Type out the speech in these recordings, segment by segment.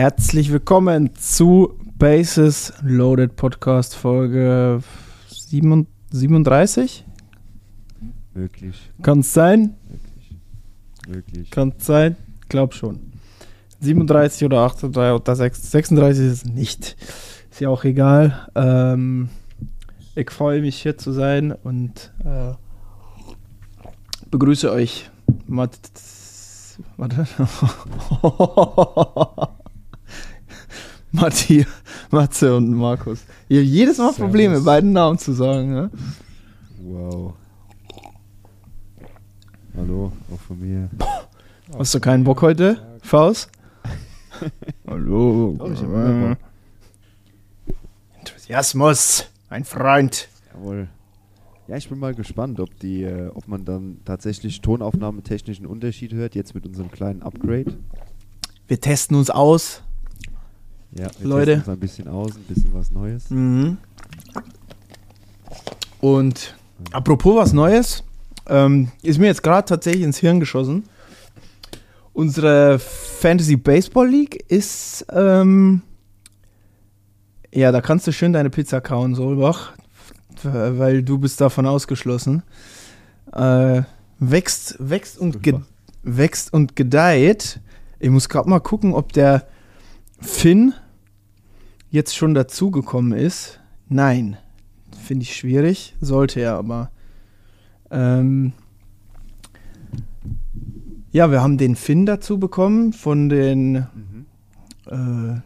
Herzlich willkommen zu Bases Loaded Podcast Folge 7 37. Möglich, Kann es sein? möglich. Kann es sein? Glaub schon. 37 oder 38 oder 6 36 ist es nicht. Ist ja auch egal. Ähm, ich freue mich hier zu sein und äh, begrüße euch. Warte. Matti, Matze und Markus. Ihr habt jedes Mal Probleme, Servus. beiden Namen zu sagen. Ne? Wow. Hallo, auch von mir. Hast du keinen Bock heute, Faust? Hallo. Oh, ich Bock. Enthusiasmus, mein Freund. Jawohl. Ja, ich bin mal gespannt, ob die, äh, ob man dann tatsächlich tonaufnahmetechnischen Unterschied hört, jetzt mit unserem kleinen Upgrade. Wir testen uns aus. Ja, wir Leute. uns ein bisschen aus, ein bisschen was Neues. Mhm. Und apropos was Neues, ähm, ist mir jetzt gerade tatsächlich ins Hirn geschossen. Unsere Fantasy Baseball League ist, ähm, ja, da kannst du schön deine Pizza kauen, Solbach, weil du bist davon ausgeschlossen. Äh, wächst, wächst und wächst und gedeiht. Ich muss gerade mal gucken, ob der Finn jetzt schon dazugekommen ist. Nein, finde ich schwierig. Sollte er aber. Ähm ja, wir haben den Finn dazu bekommen, von den, Mhm. äh,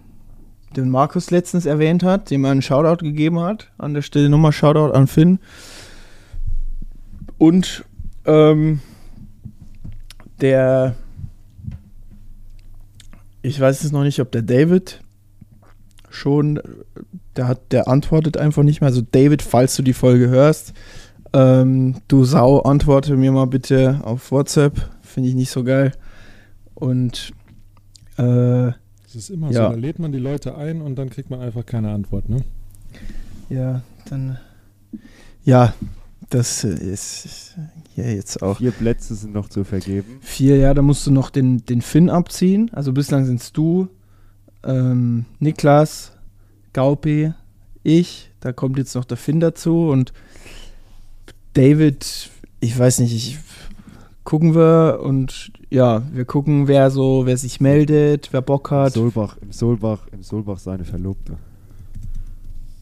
den Markus letztens erwähnt hat, dem er einen Shoutout gegeben hat. An der Stelle nochmal Shoutout an Finn. Und ähm, der, ich weiß jetzt noch nicht, ob der David schon, der hat, der antwortet einfach nicht mehr. Also David, falls du die Folge hörst, ähm, du Sau, antworte mir mal bitte auf WhatsApp. Finde ich nicht so geil. Und äh, Das ist immer Ja. so, da lädt man die Leute ein und dann kriegt man einfach keine Antwort, ne? ja, dann ja, das ist ja jetzt auch. Vier Plätze sind noch zu vergeben. Vier, ja, da musst du noch den, den Finn abziehen. Also bislang sind es du, ähm, Niklas, Gaupi, ich. Da kommt jetzt noch der Finn dazu und David, ich weiß nicht, ich gucken wir und ja, wir gucken, wer so, wer sich meldet, wer Bock hat. Solbach, im Solbach, im Solbach seine Verlobte.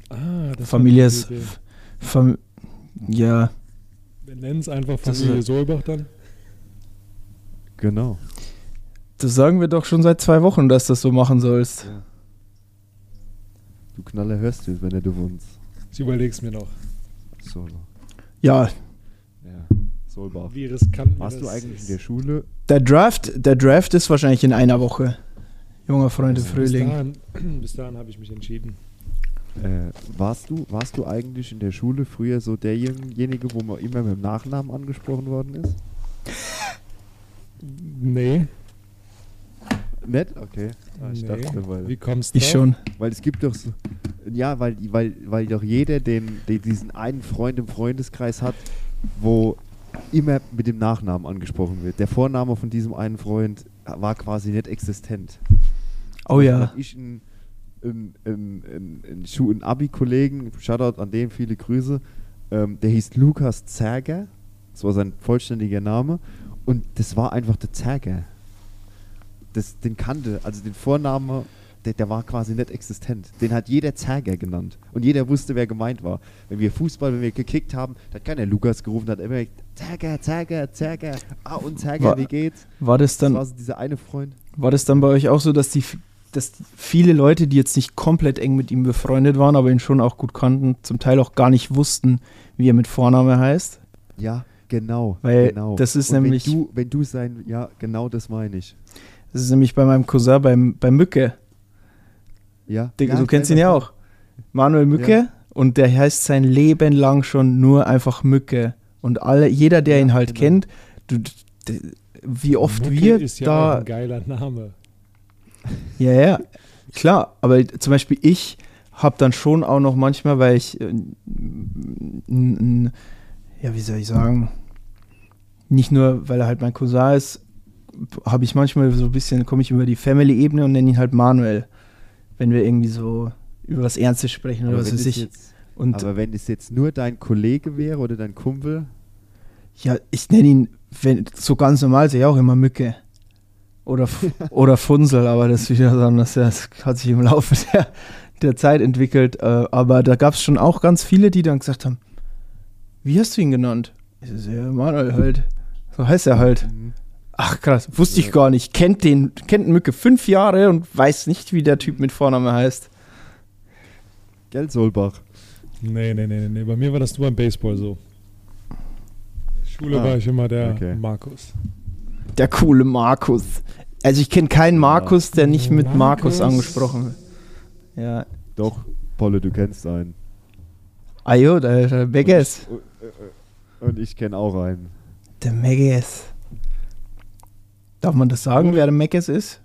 Ah, das Familie ist. Fam ja, Wir nennen es einfach Familie ist- Solbach dann. Genau. das sagen wir doch schon seit zwei Wochen, dass du das so machen sollst. Ja. Du Knaller hörst du, wenn du uns. Ich überleg's mir noch. Solbach. Ja, Ja. Solbach. Wie riskant Warst du eigentlich in ist. der Schule? der Draft, der Draft ist wahrscheinlich in einer Woche. Junger Freund im Bis Frühling. dahin, bis dahin habe ich mich entschieden. Äh, warst du, warst du eigentlich in der Schule früher so derjenige, wo man immer mit dem Nachnamen angesprochen worden ist? Nee. Nett? Okay. Ah, ich nee. dachte, weil, Wie kommst du? Ich schon. weil es gibt doch so. Ja, weil, weil, weil doch jeder den, den, diesen einen Freund im Freundeskreis hat, wo immer mit dem Nachnamen angesprochen wird. Der Vorname von diesem einen Freund war quasi nicht existent. Oh ja. Ich einen, einen, einen, einen, einen, Schu- einen Abi-Kollegen, Shoutout an den, viele Grüße, ähm, der hieß Lukas Zerger, das war sein vollständiger Name, und das war einfach der Zerger. Das, den kannte, also den Vorname, der, der war quasi nicht existent. Den hat jeder Zerger genannt. Und jeder wusste, wer gemeint war. Wenn wir Fußball, wenn wir gekickt haben, da hat keiner Lukas gerufen, hat immer gesagt, Zerger, Zerger, Zerger, ah und Zerger, War- wie geht's? War das Das war dann, so dieser eine Freund. war das dann bei euch auch so, dass die, dass viele Leute, die jetzt nicht komplett eng mit ihm befreundet waren, aber ihn schon auch gut kannten, zum Teil auch gar nicht wussten, wie er mit Vorname heißt. Ja, genau. Weil genau. das ist Und nämlich- Wenn du, wenn du sein, ja, genau das meine ich. Das ist nämlich bei meinem Cousin beim, bei Mücke. Ja. Der, ja, du kennst ihn ja auch. Manuel Mücke. Ja. Und der heißt sein Leben lang schon nur einfach Mücke. Und alle, jeder, der Ja, ihn halt genau. kennt, du, wie oft Mucke wir ist ja da. ein geiler Name. Ja, ja, klar. Aber zum Beispiel ich habe dann schon auch noch manchmal, weil ich, äh, n- n- ja, wie soll ich sagen, nicht nur, weil er halt mein Cousin ist, habe ich manchmal so ein bisschen, komme ich über die Family-Ebene und nenne ihn halt Manuel. Wenn wir irgendwie so über was Ernstes sprechen oder Aber was weiß ich. Jetzt, Und aber wenn es jetzt nur dein Kollege wäre oder dein Kumpel, ja, ich nenne ihn wenn, so ganz normal, sehe ich auch immer Mücke. Oder, oder Funsel, aber das, ist wieder so, das, das hat sich im Laufe der, der Zeit entwickelt. Äh, aber da gab es schon auch ganz viele, die dann gesagt haben, wie hast du ihn genannt? Ich so, ja, Manuel halt. So heißt er halt. Ach krass, wusste ich gar nicht. Kennt den, kennt Mücke fünf Jahre und weiß nicht, wie der Typ mit Vorname heißt. gell, Solbach? Nee, nee, nee, nee. Bei mir war das nur beim Baseball so. In der Schule Ah, war ich immer der okay. Markus. Der coole Markus. Also ich kenne keinen Markus, der nicht mit Markus Markus. angesprochen wird. Ja. Doch, Polle, du kennst einen. Ah jo, der, der Megas. Und, äh, und ich kenne auch einen. Der Megas. Darf man das sagen, wer der Megas ist?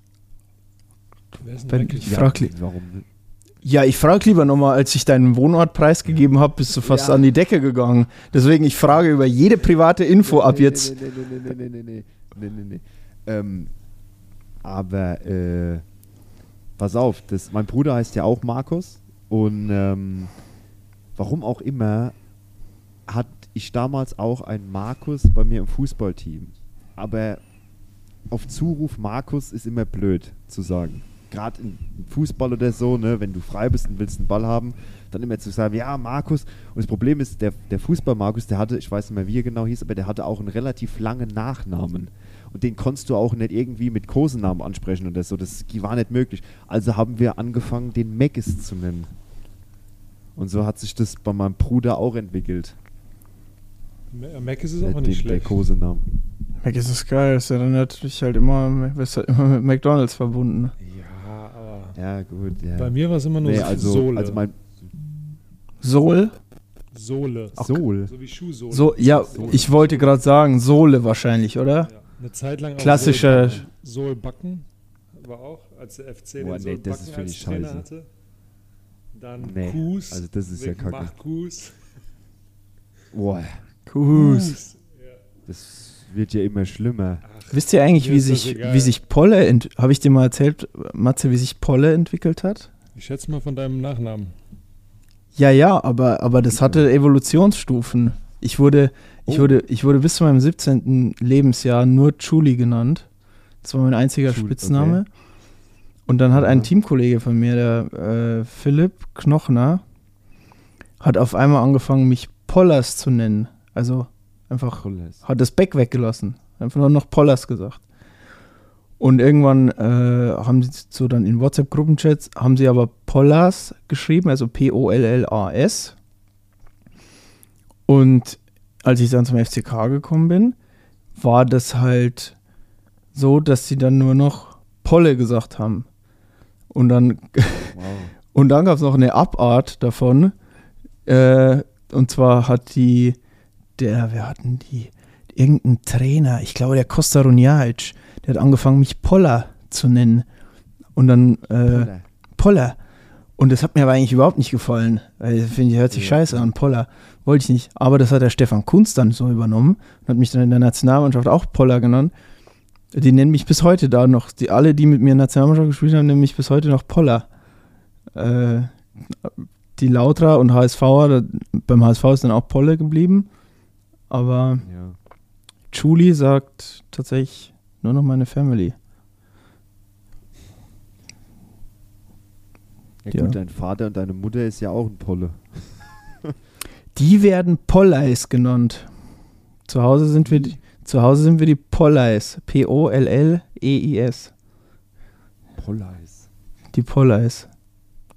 Wer ist denn? Ich frag li- warum? Ja, ich frage lieber nochmal, als ich deinen Wohnort preisgegeben habe, bist du fast Ja. an die Decke gegangen. Deswegen, ich frage über jede private Info ab Nee, jetzt. Nee, nee, nee, nee, nee, nee, nee, nee, nee. Ähm, aber, äh, pass auf, das, mein Bruder heißt ja auch Markus und ähm, warum auch immer hatte ich damals auch einen Markus bei mir im Fußballteam. Aber auf Zuruf Markus ist immer blöd zu sagen. Gerade im Fußball oder so, ne, wenn du frei bist und willst einen Ball haben, dann immer zu sagen, ja, Markus. Und das Problem ist, der, der Fußball-Markus, der hatte, ich weiß nicht mehr, wie er genau hieß, aber der hatte auch einen relativ langen Nachnamen. Und den konntest du auch nicht irgendwie mit Kosenamen ansprechen oder so. Das war nicht möglich. Also haben wir angefangen, den Meggis zu nennen. Und so hat sich das bei meinem Bruder auch entwickelt. Ma- Mac ist es Der, auch nicht den, der schlecht. Kosename. Megas ist geil, ist ja dann natürlich halt immer, ist halt immer mit McDonalds verbunden. Ja, aber Ja, gut, ja. bei mir war es immer nur nee, so also, Sohle. also mein Sohl? Sohle. Soul. So wie Schuhsohle. So, ja, Sohle. ich wollte gerade sagen, Sohle wahrscheinlich, oder? Ja, eine Zeit lang Klassischer- Sohl Backen war auch, als der FC Boah, den nee, das Backen finde als Trainer scheiße. hatte. Dann Nee, Kus. also das ist ja kacke. Markus. Boah, Kus. das wird ja immer schlimmer. Wisst ihr eigentlich, wie ist sich, wie sich Polle, habe ich dir mal erzählt, Matze, wie sich Polle entwickelt hat? Ich schätze mal von deinem Nachnamen. Ja, ja, aber, aber das hatte Evolutionsstufen. Ich wurde, ich, Oh. wurde, ich wurde bis zu meinem 17. Lebensjahr nur Chuli genannt. Das war mein einziger Chuli, Spitzname. okay. Und dann hat ein. Teamkollege von mir, der äh, Philipp Knochner, hat auf einmal angefangen, mich Pollers zu nennen. Also einfach Pollers. hat das Back weggelassen. Einfach nur noch Pollers gesagt. Und irgendwann äh, haben sie so dann in WhatsApp-Gruppenchats, haben sie aber Pollars geschrieben, also P-O-L-L-A-S. Und als ich dann zum FCK gekommen bin, war das halt so, dass sie dann nur noch Polle gesagt haben. Und dann Wow. und dann gab es noch eine Abart davon. Äh, und zwar hat die, der, wir hatten die, irgendein Trainer, ich glaube der Costa Runjaic, der hat angefangen, mich Poller zu nennen. Und dann äh, Poller. Poller. Und das hat mir aber eigentlich überhaupt nicht gefallen. Weil das finde ich, hört sich Ja. scheiße an, Poller. Wollte ich nicht. Aber das hat der Stefan Kunz dann so übernommen und hat mich dann in der Nationalmannschaft auch Poller genannt. Die nennen mich bis heute da noch. Die, alle, die mit mir in der Nationalmannschaft gespielt haben, nennen mich bis heute noch Poller. Äh, die Lautra und HSVer, da, beim HSV ist dann auch Polle geblieben. Aber Ja. Julie sagt tatsächlich nur noch meine Family. ja Ja. gut, dein Vater und deine Mutter ist ja auch ein Polle. Die werden Polleis genannt. Zu Hause sind wir, die- zu Hause sind wir die Polleis. P-O-L-L-E-I-S. Polleis. Die Polleis.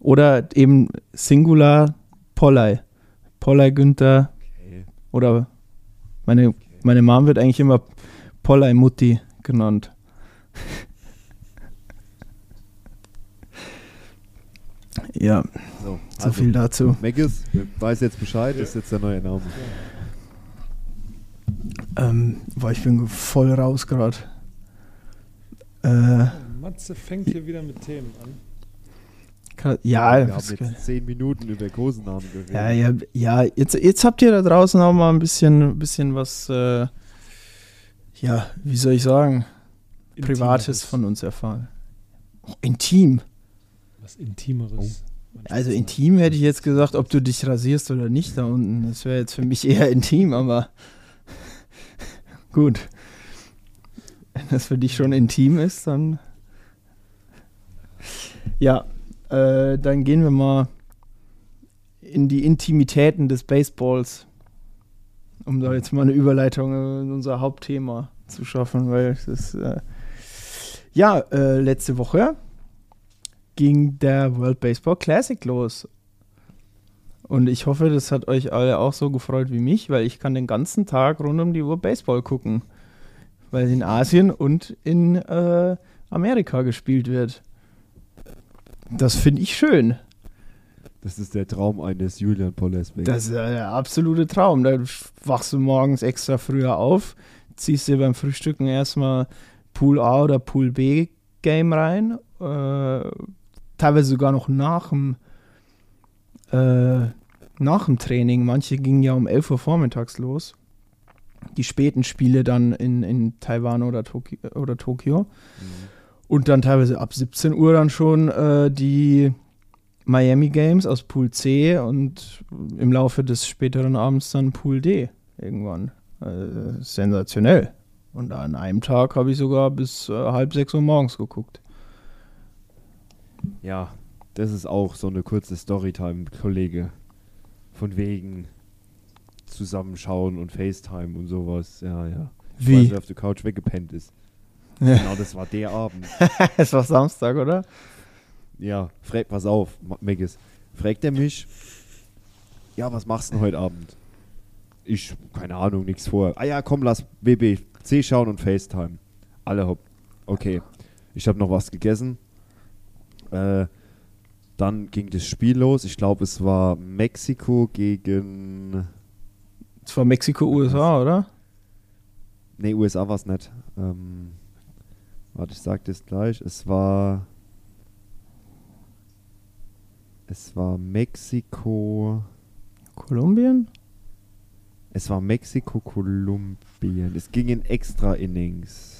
Oder eben Singular Pollei. Pollei Günther. Okay. Oder meine, meine Mom wird eigentlich immer Pollei Mutti genannt. ja, So, so also, viel dazu. Meggis, weiß jetzt Bescheid, ist jetzt der neue Name. Ähm, weil ich bin voll raus gerade. Äh, Matze fängt hier wieder mit Themen an. kann- ja, Wir das- haben jetzt zehn Minuten über Kosenamen geredet. ja, ja, ja jetzt, jetzt habt ihr da draußen auch mal ein bisschen, bisschen was, äh, ja, wie soll ich sagen, Privates Intimeres. von uns erfahren. Oh, intim. Was Intimeres. Also intim hätte ich jetzt gesagt, ob du dich rasierst oder nicht da unten. Das wäre jetzt für mich eher intim, aber gut. Wenn das für dich schon intim ist, dann. Ja, äh, dann gehen wir mal in die Intimitäten des Baseballs, um da jetzt mal eine Überleitung in unser Hauptthema zu schaffen, weil es ist. Äh, ja, äh, letzte Woche ging der World Baseball Classic los. Und ich hoffe, das hat euch alle auch so gefreut wie mich, weil ich kann den ganzen Tag rund um die Uhr Baseball gucken. Weil in Asien und in äh, Amerika gespielt wird. Das finde ich schön. Das ist der Traum eines Julian Polesbeck. Das ist der absolute Traum. Da wachst du morgens extra früher auf, ziehst dir beim Frühstücken erstmal Pool A oder Pool B Game rein. Äh, teilweise sogar noch nach dem, äh, nach dem Training. Manche gingen ja um 11 Uhr vormittags los. Die späten Spiele dann in, in Taiwan oder, Toki oder Tokio. Und dann teilweise ab 17 Uhr dann schon äh, die Miami Games aus Pool C und im Laufe des späteren Abends dann Pool D irgendwann. Äh, sensationell. Und an einem Tag habe ich sogar bis äh, halb sechs Uhr morgens geguckt. Ja, das ist auch so eine kurze Storytime, Kollege. Von wegen zusammenschauen und FaceTime und sowas. Ja, ja. Ich Wie? weiß, wer auf der Couch weggepennt ist. Ja. Genau, das war der Abend. es war Samstag, oder? Ja, frag, pass auf, Meggis. Fragt er mich, ja, was machst du denn heute Abend? Ich, keine Ahnung, nichts vor. Ah ja, komm, lass BBC schauen und FaceTime. Alle hopp. Okay. Ich habe noch was gegessen. Äh, dann ging das Spiel los. Ich glaube, es war Mexiko gegen. Es war Mexiko, USA, oder? Nee, USA war es nicht. Ähm, warte, ich sag das gleich. Es war. Es war Mexiko. Kolumbien? Es war Mexiko-Kolumbien. Es ging in Extra-Innings.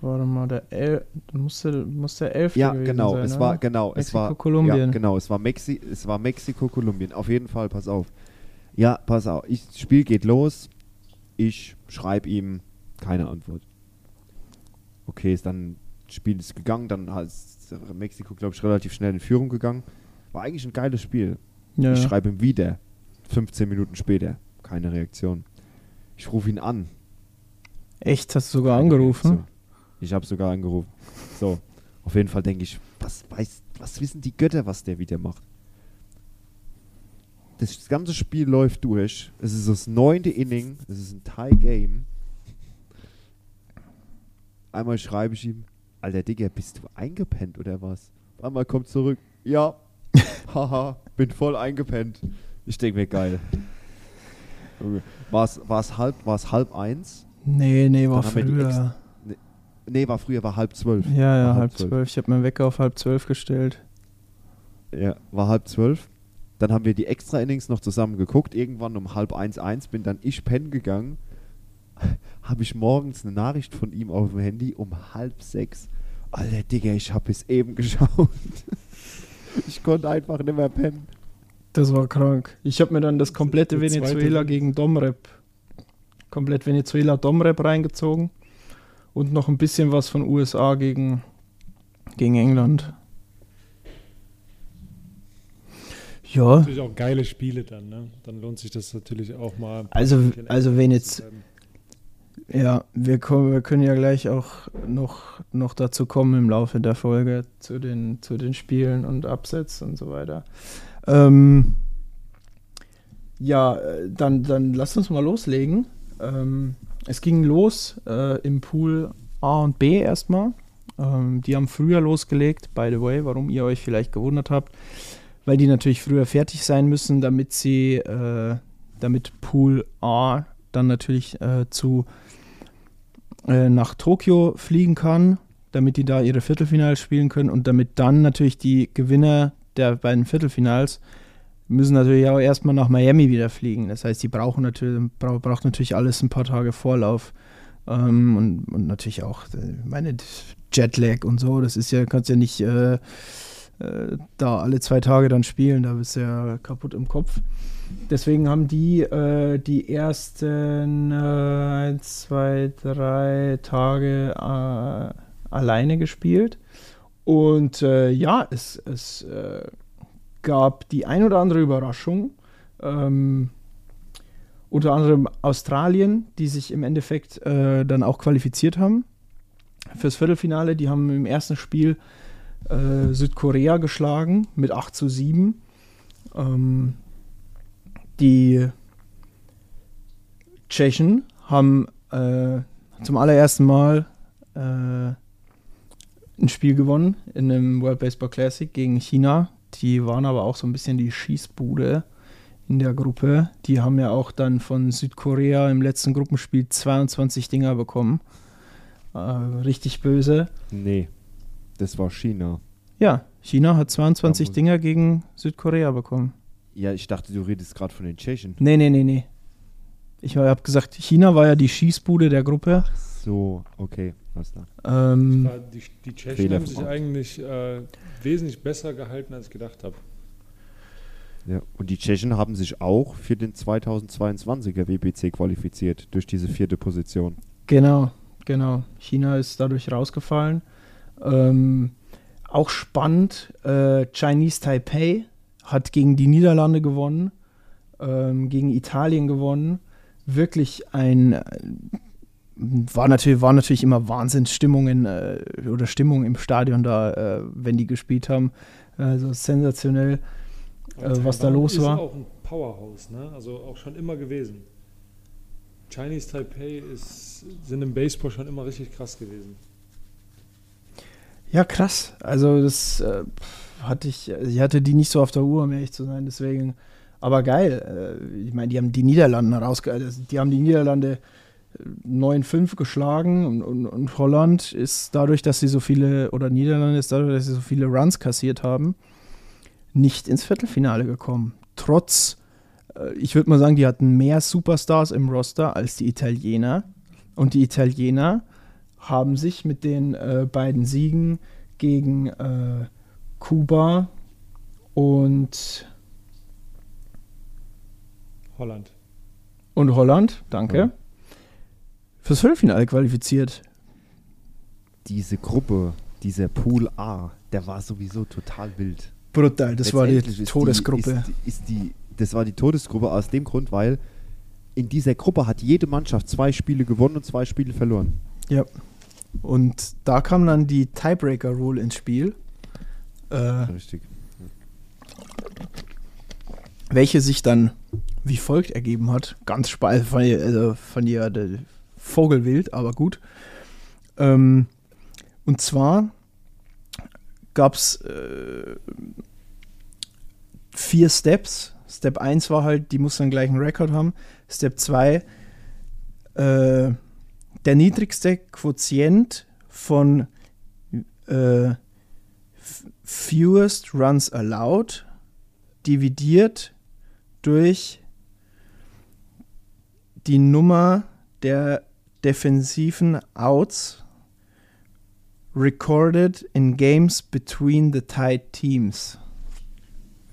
Warte mal, der El musste, musste der Elfte Ja, genau. sein, es oder? war genau. es war Mexiko-Kolumbien. Ja, genau. Es war Mexi es war Mexiko-Kolumbien. Auf jeden Fall. Pass auf. Ja, pass auf. Ich, das Spiel geht los. Ich schreibe ihm keine Antwort. Okay, ist dann Spiel ist gegangen. Dann hat Mexiko, glaube ich, relativ schnell in Führung gegangen. War eigentlich ein geiles Spiel. Ja, Ich schreibe ihm wieder. 15 Minuten später. Keine Reaktion. Ich rufe ihn an. Echt, hast du sogar Keine angerufen? Reaktion. Ich habe sogar angerufen. So, auf jeden Fall denke ich, was weiß, was wissen die Götter, was der wieder macht? Das ganze Spiel läuft durch. Es ist das neunte Inning. Es ist ein Tie-Game. Einmal schreibe ich ihm, Alter Digga, bist du eingepennt oder was? Einmal kommt zurück, ja, haha, bin voll eingepennt. Ich denke mir, geil. War es halb, war's halb eins? Nee, nee, war früher. Nee, war früher, war halb zwölf. Ja, ja, War halb zwölf. Ich habe meinen Wecker auf halb zwölf gestellt. Ja, war halb zwölf. Dann haben wir die Extra-Innings noch zusammen geguckt. Irgendwann um halb eins, eins bin dann ich pennen gegangen. Habe ich morgens eine Nachricht von ihm auf dem Handy um halb sechs. Alter, Digga, ich habe es eben geschaut. ich konnte einfach nicht mehr pennen. Das war krank. Ich habe mir dann das komplette zweite Venezuela gegen Domrep, komplett Venezuela Domrep reingezogen und noch ein bisschen was von USA gegen, gegen England. Ja, Natürlich auch geile Spiele dann, ne? Dann lohnt sich das natürlich auch mal. Also- also wenn jetzt-. Ja, wir, kommen, wir können ja gleich auch noch, noch dazu kommen im Laufe der Folge zu den, zu den Spielen und Absatz und so weiter. Ähm, ja, äh, dann, dann lasst uns mal loslegen. Ähm, es ging los äh, im Pool A und B erstmal. Ähm, die haben früher losgelegt, by the way, warum ihr euch vielleicht gewundert habt, weil die natürlich früher fertig sein müssen, damit sie, äh, damit Pool A dann natürlich äh, zu äh, nach Tokio fliegen kann, damit die da ihre Viertelfinals spielen können und damit dann natürlich die Gewinner der beiden Viertelfinals müssen natürlich auch erstmal nach Miami wieder fliegen. Das heißt, die brauchen natürlich, bra braucht natürlich alles ein paar Tage Vorlauf. Ähm, und, und natürlich auch, äh, meine Jetlag und so, das ist ja, kannst ja nicht äh, äh, da alle zwei Tage dann spielen, da bist du ja kaputt im Kopf. Deswegen haben die äh, die ersten äh, ein, zwei, drei Tage äh, alleine gespielt. Und äh, ja, es, es gab die ein oder andere Überraschung. Ähm, unter anderem Australien, die sich im Endeffekt äh, dann auch qualifiziert haben fürs Viertelfinale. Die haben im ersten Spiel äh, Südkorea geschlagen mit 8 zu 7. Ähm, die Tschechen haben äh, zum allerersten Mal äh, ein Spiel gewonnen in einem World Baseball Classic gegen China. Die waren aber auch so ein bisschen die Schießbude in der Gruppe. Die haben ja auch dann von Südkorea im letzten Gruppenspiel 22 Dinger bekommen. Äh, richtig böse. Nee, das war China. Ja, China hat 22 Ja, wohl. Dinger gegen Südkorea bekommen. Ja, ich dachte, du redest gerade von den Tschechen. Nee, nee, nee, nee. Ich habe gesagt, China war ja die Schießbude der Gruppe. So, okay, was da? Ähm, War Die, die Tschechen Fehler haben sich eigentlich äh, wesentlich besser gehalten, als ich gedacht habe. Ja, und die Tschechen haben sich auch für den 2022er WBC qualifiziert durch diese vierte Position. Genau, genau. China ist dadurch rausgefallen. Ähm, auch spannend, äh, Chinese Taipei hat gegen die Niederlande gewonnen, ähm, gegen Italien gewonnen. Wirklich ein, äh, war natürlich, war natürlich immer Wahnsinnsstimmungen äh, oder Stimmung im Stadion da, äh, wenn die gespielt haben. Also sensationell, äh, was da los ist war. auch ein Powerhouse, ne? also auch schon immer gewesen. Chinese Taipei ist, sind im Baseball schon immer richtig krass gewesen. Ja, krass. Also das äh, hatte ich, ich hatte die nicht so auf der Uhr, um ehrlich zu sein, deswegen. Aber geil. Äh, ich meine, die haben die Niederlande rausge... Also die haben die Niederlande 9-5 geschlagen und, und, und Holland ist dadurch, dass sie so viele, oder Niederlande ist dadurch, dass sie so viele Runs kassiert haben, nicht ins Viertelfinale gekommen. Trotz, äh, ich würde mal sagen, die hatten mehr Superstars im Roster als die Italiener. Und die Italiener haben sich mit den äh, beiden Siegen gegen äh, Kuba und, Holland. und Holland, danke, Ja. Fürs Viertelfinale qualifiziert. Diese Gruppe, dieser Pool A, der war sowieso total wild. Brutal, das war die Todesgruppe. Die, ist, ist die, das war die Todesgruppe aus dem Grund, weil in dieser Gruppe hat jede Mannschaft zwei Spiele gewonnen und zwei Spiele verloren. Ja. Und da kam dann die Tiebreaker-Rule ins Spiel, äh, Richtig. welche sich dann wie folgt ergeben hat. Ganz spannend, fand ich, also fand ich ja Vogelwild, aber gut. Ähm, und zwar gab es äh, vier Steps. Step 1 war halt, die mussten den gleichen Rekord haben. Step 2, äh, der niedrigste Quotient von äh, fewest runs allowed dividiert durch die Nummer der defensiven Outs recorded in games between the tied teams.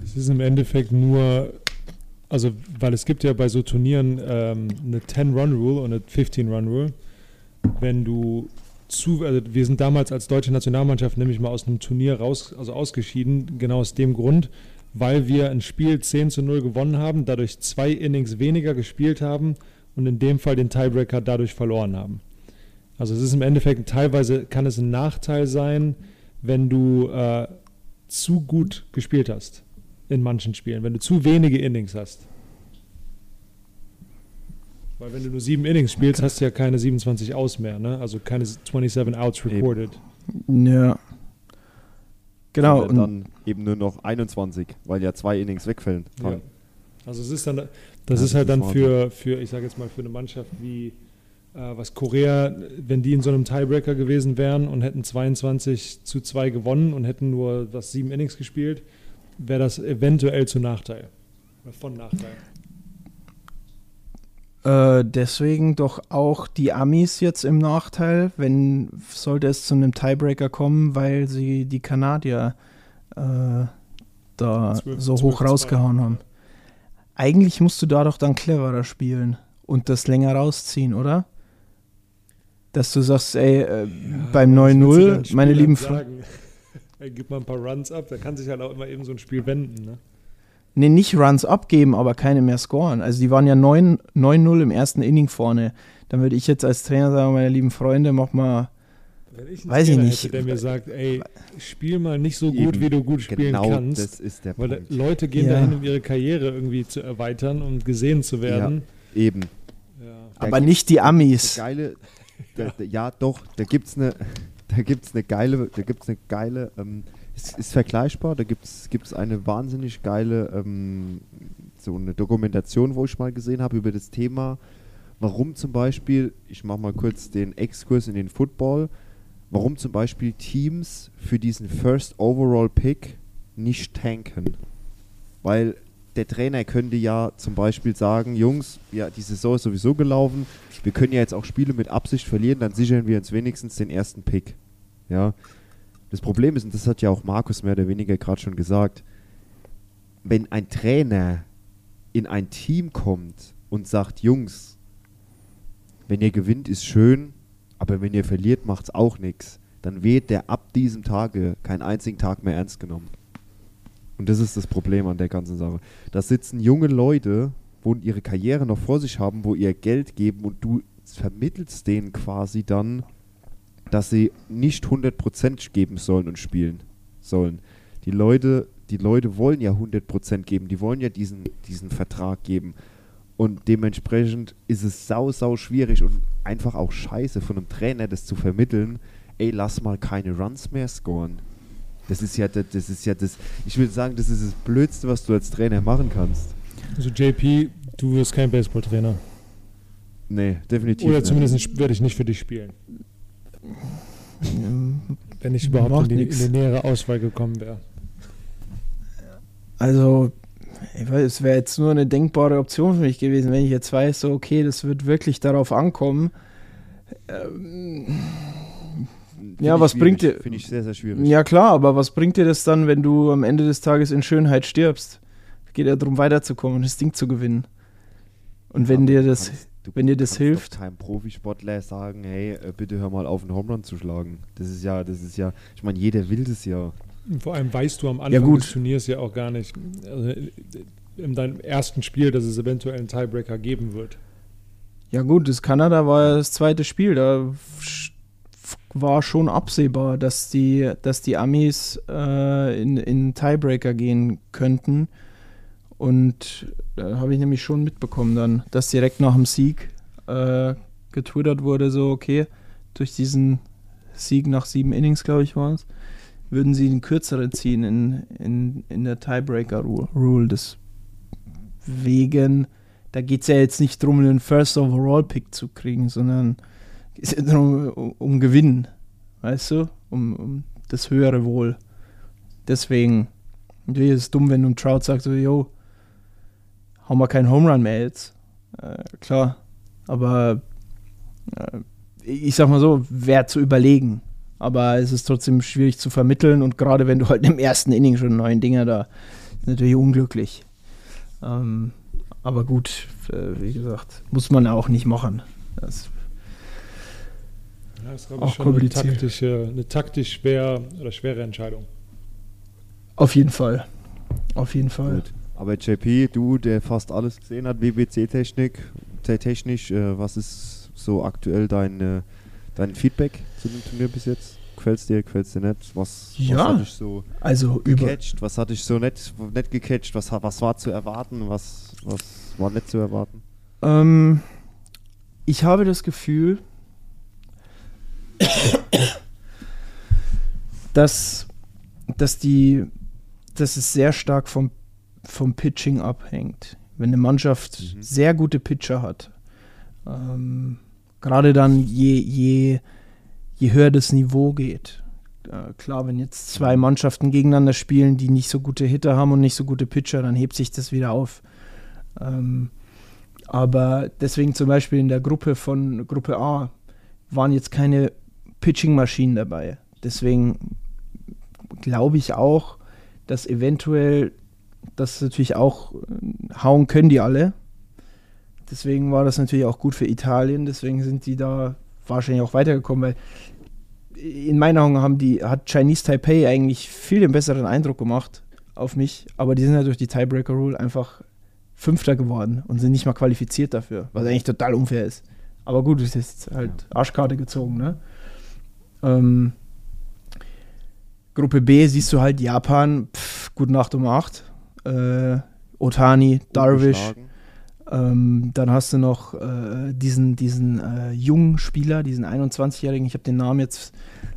Es ist im Endeffekt nur, also weil es gibt ja bei so Turnieren ähm, eine 10-Run-Rule und eine 15-Run-Rule. Wenn du zu, also wir sind damals als deutsche Nationalmannschaft nämlich mal aus einem Turnier raus, also ausgeschieden, genau aus dem Grund, weil wir ein Spiel 10 zu 0 gewonnen haben, dadurch zwei Innings weniger gespielt haben und in dem Fall den Tiebreaker dadurch verloren haben. Also es ist im Endeffekt teilweise kann es ein Nachteil sein, wenn du äh, zu gut gespielt hast in manchen Spielen, wenn du zu wenige Innings hast. Weil wenn du nur sieben Innings spielst, hast du ja keine 27 Aus mehr, ne? Also keine 27 Outs Eben. recorded. Ja. Genau. Und, dann eben nur noch 21, weil ja zwei Innings wegfällen. Ja. Also es ist dann, das Ja, ist halt dann für, für, ich sage jetzt mal, für eine Mannschaft wie äh, was Korea, wenn die in so einem Tiebreaker gewesen wären und hätten 22 zu 2 gewonnen und hätten nur was sieben Innings gespielt, wäre das eventuell zu Nachteil. Oder von Nachteil. äh, deswegen doch auch die Amis jetzt im Nachteil, wenn sollte es zu einem Tiebreaker kommen, weil sie die Kanadier äh, da 12 so 12 hoch zu rausgehauen zwei. haben. Eigentlich musst du da doch dann cleverer spielen und das länger rausziehen, oder? Dass du sagst, ey, äh, beim willst du 9-0, deinen meine lieben Freunde. gibt mal ein paar Runs ab, da kann sich halt auch immer eben so ein Spiel wenden. Ne? Nee, nicht Runs abgeben, aber keine mehr scoren. Also die waren ja 9 9-0 im ersten Inning vorne. Dann würde ich jetzt als Trainer sagen, meine lieben Freunde, mach mal. Wenn ich einen Weiß ich Trainer nicht. Hätte, der mir sagt, ey, spiel mal nicht so gut, Eben. wie du gut spielen genau kannst. das ist der Weil Punkt. Leute gehen Ja. dahin, um ihre Karriere irgendwie zu erweitern und gesehen zu werden. Eben. Ja. Aber gibt's- nicht die gibt's Amis. Geile, da, da, ja, doch, da gibt es eine, da gibt's eine geile, da gibt's eine geile, ähm, es ist vergleichbar, da gibt es eine wahnsinnig geile, ähm, so eine Dokumentation, wo ich mal gesehen habe über das Thema, warum zum Beispiel, ich mache mal kurz den Exkurs in den Football, warum zum Beispiel Teams für diesen First Overall Pick nicht tanken. Weil der Trainer könnte ja zum Beispiel sagen, Jungs, ja, die Saison ist sowieso gelaufen, wir können ja jetzt auch Spiele mit Absicht verlieren, dann sichern wir uns wenigstens den ersten Pick. Ja. Das Problem ist, und das hat ja auch Markus mehr oder weniger gerade schon gesagt, wenn ein Trainer in ein Team kommt und sagt, Jungs, wenn ihr gewinnt, ist schön, aber wenn ihr verliert, macht's auch nichts, dann wird der ab diesem Tage keinen einzigen Tag mehr ernst genommen. Und das ist das Problem an der ganzen Sache. Da sitzen junge Leute, wo ihre Karriere noch vor sich haben, wo ihr Geld geben und du vermittelst denen quasi dann, dass sie nicht 100% geben sollen und spielen sollen. Die Leute, die Leute wollen ja 100% geben, die wollen ja diesen, diesen Vertrag geben. Und dementsprechend ist es sau, sau schwierig und einfach auch scheiße von einem Trainer das zu vermitteln, ey, lass mal keine Runs mehr scoren. Das ist ja das, das ist ja das, ich würde sagen, das ist das Blödste, was du als Trainer machen kannst. Also JP, du wirst kein Baseballtrainer. Nee, definitiv. Oder nicht. zumindest werde ich nicht für dich spielen. Wenn ich überhaupt in die, in die nähere Auswahl gekommen wäre. Also, ich weiß, es wäre jetzt nur eine denkbare Option für mich gewesen, wenn ich jetzt weiß, so, okay, das wird wirklich darauf ankommen. Ähm, ja, was bringt dir- Finde ich sehr, sehr schwierig. ja, klar, aber was bringt dir das dann, wenn du am Ende des Tages in Schönheit stirbst? Es geht ja darum, weiterzukommen und das Ding zu gewinnen. Und wenn Aber dir das, kannst- wenn dir das hilft- keinem Profisportler sagen, hey, äh, bitte hör mal auf, einen Home Run zu schlagen. Das ist ja, das ist ja, ich meine, jeder will das ja. Vor allem weißt du am Anfang Ja, des Turniers ja auch gar nicht, also in deinem ersten Spiel, dass es eventuell einen Tiebreaker geben wird. Ja gut, das Kanada war ja das zweite Spiel. Da war schon absehbar, dass die, dass die Amis äh, in, in Tiebreaker gehen könnten. Und da habe ich nämlich schon mitbekommen dann, dass direkt nach dem Sieg äh, getwittert wurde, so okay, durch diesen Sieg nach sieben Innings, glaube ich, war es, würden sie den kürzeren ziehen in, in, in der Tiebreaker-Rule. Deswegen da geht es ja jetzt nicht darum, einen First Overall Pick zu kriegen, sondern es geht ja darum, um, um Gewinnen. Weißt du? Um, um das höhere Wohl. Deswegen, natürlich ist es dumm, wenn du Trout sagst, so, yo, hau mal keinen Home Run mehr jetzt. Äh, klar. Aber äh, ich sag mal so, wäre zu überlegen. Aber es ist trotzdem schwierig zu vermitteln und gerade wenn du halt im ersten Inning schon neun Dinger da, ist natürlich unglücklich. Ähm, aber gut, äh, wie gesagt, muss man auch nicht machen. Das, Ja, das ist, glaube Auch ich, schon eine, kompliziert. taktische, eine taktisch schwer oder schwere Entscheidung. auf jeden Fall. Auf jeden Fall. Gut. Aber JP, du, der fast alles gesehen hat, WBC-Technik, te- technisch, äh, was ist so aktuell dein, äh, dein Feedback zu dem Turnier bis jetzt? Gefällt's dir, gefällt's dir nicht? Was, Ja. was hat dich so Also gecatcht? Was hat dich so nicht, nicht gecatcht? Was, was war zu erwarten? Was, was war nicht zu erwarten? Ähm, ich habe das Gefühl, dass, dass, die, dass es sehr stark vom, vom Pitching abhängt. Wenn eine Mannschaft Mhm. sehr gute Pitcher hat, ähm, gerade dann je, je, je höher das Niveau geht. Äh, klar, wenn jetzt zwei Mannschaften gegeneinander spielen, die nicht so gute Hitter haben und nicht so gute Pitcher, dann hebt sich das wieder auf. Ähm, aber deswegen zum Beispiel in der Gruppe von Gruppe A waren jetzt keine Pitching-Maschinen dabei. Deswegen glaube ich auch, dass eventuell das natürlich auch äh, hauen können die alle. Deswegen war das natürlich auch gut für Italien. Deswegen sind die da wahrscheinlich auch weitergekommen, weil in meiner Augen haben die, hat Chinese Taipei eigentlich viel den besseren Eindruck gemacht auf mich. Aber die sind ja durch die Tiebreaker Rule einfach Fünfter geworden und sind nicht mal qualifiziert dafür, was eigentlich total unfair ist. Aber gut, es ist halt Arschkarte gezogen, ne? Ähm, Gruppe B siehst du halt Japan, pff, gute Nacht um 8. Äh, Otani, Darvish. Ähm, dann hast du noch äh, diesen, diesen äh, jungen Spieler, diesen 21-Jährigen, ich habe den Namen jetzt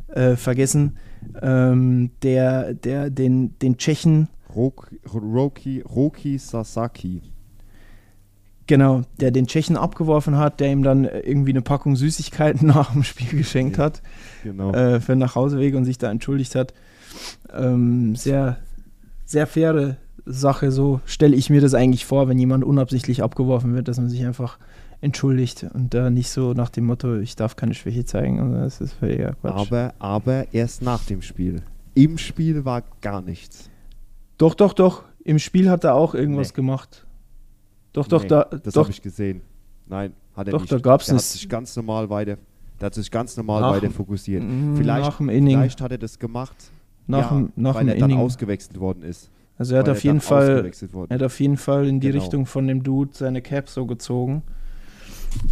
äh, vergessen, ähm, der, der den, den Tschechen, Roki, Roki, Roki Sasaki. genau, der den Tschechen abgeworfen hat, der ihm dann äh, irgendwie eine Packung Süßigkeiten nach dem Spiel geschenkt Ja. hat, Genau. äh, für den Nachhauseweg und sich da entschuldigt hat. Ähm, sehr, sehr faire Sache, so stelle ich mir das eigentlich vor, wenn jemand unabsichtlich abgeworfen wird, dass man sich einfach entschuldigt und da nicht so nach dem Motto, ich darf keine Schwäche zeigen. Also das ist völliger Quatsch. aber, aber erst nach dem Spiel. Im Spiel war gar nichts. doch, doch, doch. Im Spiel hat er auch irgendwas Nee. gemacht. Doch, doch, Nee, da, Das doch, habe ich gesehen. Nein, hat er Doch, nicht. da gab's der hat das- sich ganz normal weiter, der hat sich ganz normal Nach- weiter fokussiert. Vielleicht, vielleicht hat er das gemacht, nach, ja, dem, nach weil er dann Inning. ausgewechselt worden ist. Also er hat auf jeden Fall, er hat auf jeden Fall in die Genau. Richtung von dem Dude seine Cap so gezogen.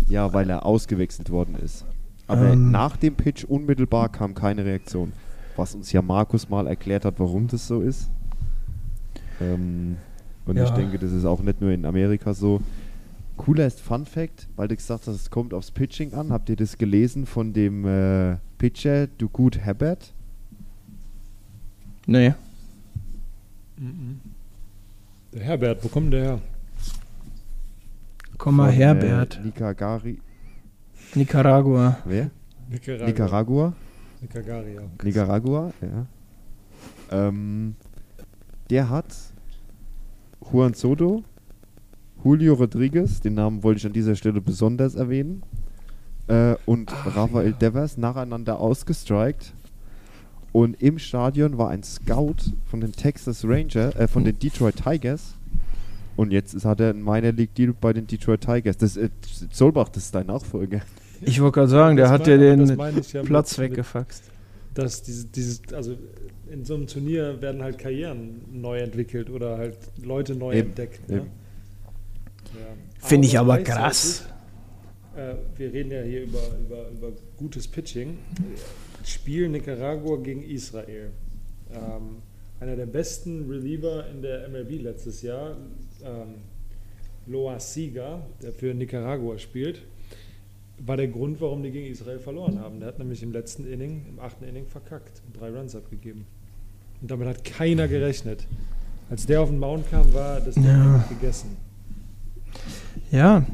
Ja, weil er ausgewechselt worden ist. Aber Ähm. nach dem Pitch unmittelbar kam keine Reaktion. Was uns ja Markus mal erklärt hat, warum das so ist. Ähm, und Ja. ich denke, das ist auch nicht nur in Amerika so. Cooler ist Fun Fact, weil du gesagt hast, es kommt aufs Pitching an. Habt ihr das gelesen von dem äh, Pitcher Dugut Herbert? Nee. Der Herbert, wo kommt der her? Komm mal Von, Herbert. Äh, Nikagari. Nicaragua. Wer? Nicaragua. Nicaragua? Nicaragua, ja. Ähm, der hat Juan Soto, Julio Rodriguez, den Namen wollte ich an dieser Stelle besonders erwähnen, äh, und Rafael Devers nacheinander ausgestrikt. Und im Stadion war ein Scout von den Texas Rangers, äh, von den Detroit Tigers. Und jetzt ist, hat er einen Minor League Deal bei den Detroit Tigers. Das, äh, Solbach, das ist dein Nachfolger. Ich wollte gerade sagen, der Das hat mein- dir das den ja Platz mit- weggefaxt. dass dieses, dieses, also in so einem Turnier werden halt Karrieren neu entwickelt oder halt Leute neu Eben, entdeckt. Ne? Ja. Finde ich aber krass. Äh, wir reden ja hier über, über, über gutes Pitching. Spiel Nicaragua gegen Israel. Ähm, einer der besten Reliever in der MLB letztes Jahr, ähm, Loa Siga, der für Nicaragua spielt, war der Grund, warum die gegen Israel verloren haben. Der hat nämlich im letzten Inning, im achten Inning verkackt und drei Runs abgegeben. Und damit hat keiner gerechnet. Als der auf den Mount kam, war das Ja. gegessen. Ja,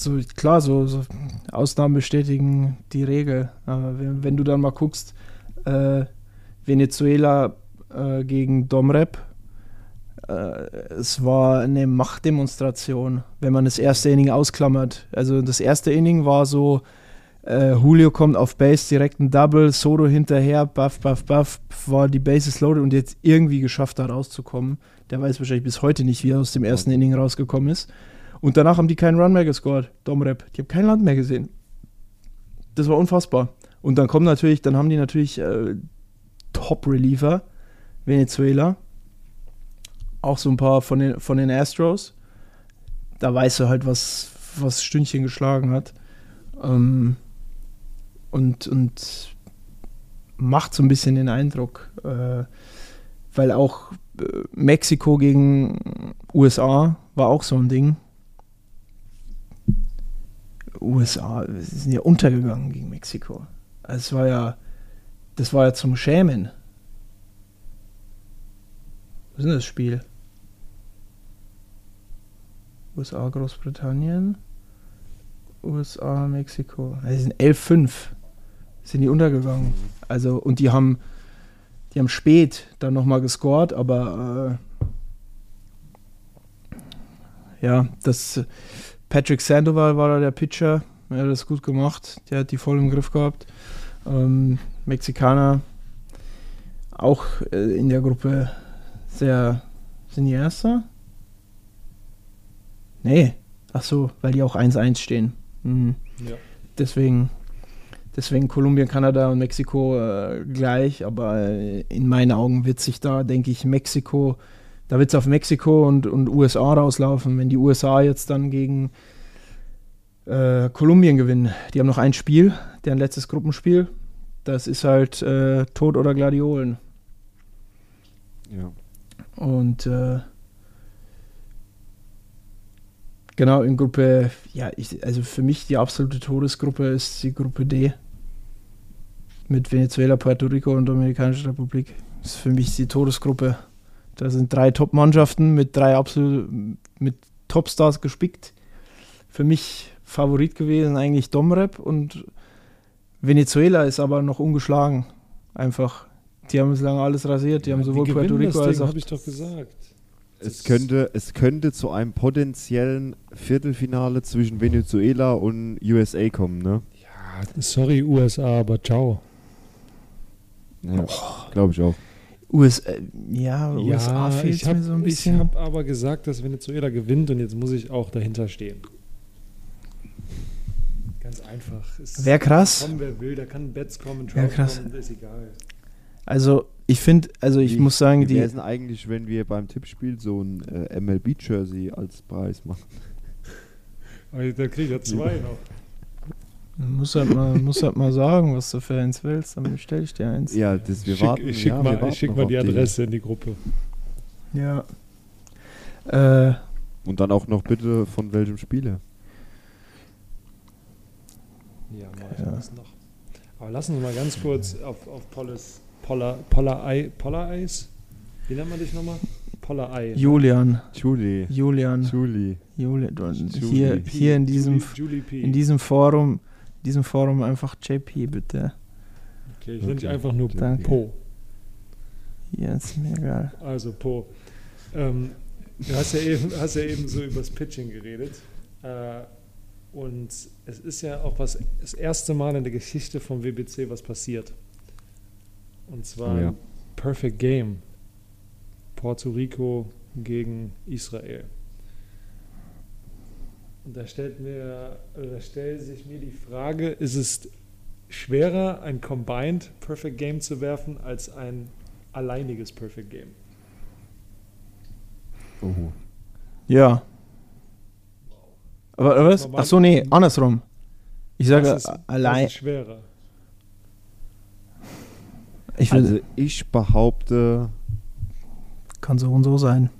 so klar, so, so Ausnahmen bestätigen die Regel. Aber wenn, wenn du dann mal guckst, äh, Venezuela äh, gegen Domrep, äh, es war eine Machtdemonstration, wenn man das erste Inning ausklammert. Also das erste Inning war so, äh, Julio kommt auf Base, direkt ein Double, Soto hinterher, buff, buff, buff, war die Bases loaded und jetzt irgendwie geschafft, da rauszukommen. Der weiß wahrscheinlich bis heute nicht, wie er aus dem ersten Inning rausgekommen ist. Und danach haben die keinen Run mehr gescored, Domrep. Die haben kein Land mehr gesehen. Das war unfassbar. Und dann kommen natürlich, dann haben die natürlich äh, Top-Reliever, Venezuela. Auch so ein paar von den, von den Astros. Da weißt du halt, was, was Stündchen geschlagen hat. Ähm, und, und macht so ein bisschen den Eindruck, äh, weil auch äh, Mexiko gegen USA war auch so ein Ding. USA sind ja untergegangen gegen Mexiko. Also es war ja, das war ja zum Schämen. Was ist denn das Spiel? USA, Großbritannien, USA, Mexiko. Also die sind 11-5 sind die untergegangen. Also, und die haben, die haben spät dann nochmal gescored, aber äh, ja, das Patrick Sandoval war da der Pitcher, er hat das gut gemacht, der hat die voll im Griff gehabt. Ähm, Mexikaner auch äh, in der Gruppe sehr, sind die Erster? Nee, ach so, weil die auch 1-1 stehen. Mhm. Ja. Deswegen Deswegen Kolumbien, Kanada und Mexiko äh, gleich, aber äh, in meinen Augen wird sich da, denke ich, Mexiko, da wird es auf Mexiko und, und USA rauslaufen. Wenn die USA jetzt dann gegen äh, Kolumbien gewinnen, die haben noch ein Spiel, deren letztes Gruppenspiel, das ist halt äh, Tod oder Gladiolen. Ja. Und äh, genau in Gruppe, ja, ich, also für mich die absolute Todesgruppe ist die Gruppe D. Mit Venezuela, Puerto Rico und Dominikanische Republik. Das ist für mich die Todesgruppe. Da sind drei Top-Mannschaften mit drei absolut mit Topstars gespickt. Für mich Favorit gewesen eigentlich Domrep und Venezuela ist aber noch ungeschlagen. Einfach. Die haben bislang alles rasiert. Die haben sowohl die Puerto Rico das als auch habe ich doch gesagt. Es könnte, es könnte zu einem potenziellen Viertelfinale zwischen Venezuela und USA kommen, ne? Ja, sorry USA, aber ciao. Ja, glaube ich auch. USA, ja, USA fehlt ich habe mir so ein bisschen. hab aber gesagt, dass Venezuela gewinnt und jetzt muss ich auch dahinter stehen. Ganz einfach. Wäre krass. Kommen, wer will, da kann Betts kommen, Trout krass. kommen, ist egal. Also, ich finde, also ich Wie- muss sagen, die. wäre es denn eigentlich, wenn wir beim Tippspiel so ein äh, MLB-Jersey als Preis machen? Aber da kriege ich ja zwei noch. Muss halt, mal, muss halt mal sagen, was du für eins willst, dann bestelle ich dir eins. Ja, das, wir Schick, warten. ich schicke ja, wir mal, warten ich schick noch mal die Adresse in die Gruppe. Ja. Äh, Und dann auch noch bitte von welchem Spieler. Ja, mach ich Ja. das noch. Aber lassen wir mal ganz kurz auf, auf Polles, Poller, Poller, Ei, Poller Eis. Wie nennt man dich nochmal? Poller Ei. ne? Julian. Julie. Julian. Julie. Julie. hier, hier in diesem, Julie, Julie in diesem Forum, diesem Forum einfach JP, bitte. okay, ich nenne dich Okay. einfach nur Danke. Po. Ja, ist mir egal. Also Po. Ähm, du hast ja, eben, hast ja eben so übers Pitching geredet. Äh, und es ist ja auch was, das erste Mal in der Geschichte vom WBC was passiert. Und zwar Oh ja. Perfect Game. Puerto Rico gegen Israel. Und da stellt, mir, da stellt sich mir die Frage, ist es schwerer, ein Combined Perfect Game zu werfen, als ein alleiniges Perfect Game? Oh. Ja. Aber, aber was? Ach so, nee, andersrum. Ich sage ist- allein. ist schwerer? Ich will, Also ich behaupte, kann so und so sein.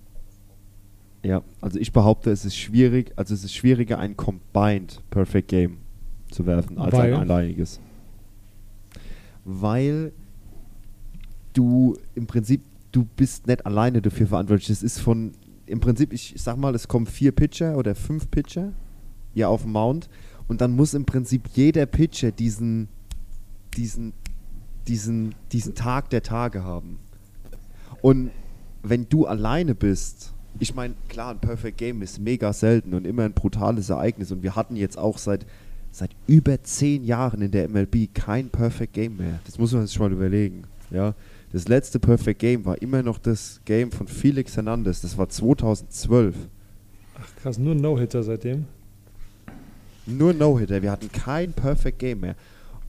Ja, also ich behaupte, es ist schwierig, also es ist schwieriger, ein Combined Perfect Game zu werfen, als Weil? ein alleiniges. Weil du im Prinzip, du bist nicht alleine dafür verantwortlich. Es ist von, im Prinzip, ich sag mal, es kommen vier Pitcher oder fünf Pitcher ja auf den Mount und dann muss im Prinzip jeder Pitcher diesen, diesen, diesen, diesen Tag der Tage haben. Und wenn du alleine bist, ich meine, klar, ein Perfect Game ist mega selten und immer ein brutales Ereignis. Und wir hatten jetzt auch seit, seit über zehn Jahren in der MLB kein Perfect Game mehr. Das muss man sich mal überlegen. Ja? Das letzte Perfect Game war immer noch das Game von Felix Hernandez. Das war 2012. Ach krass, nur ein No-Hitter seitdem. Nur No-Hitter. Wir hatten kein Perfect Game mehr.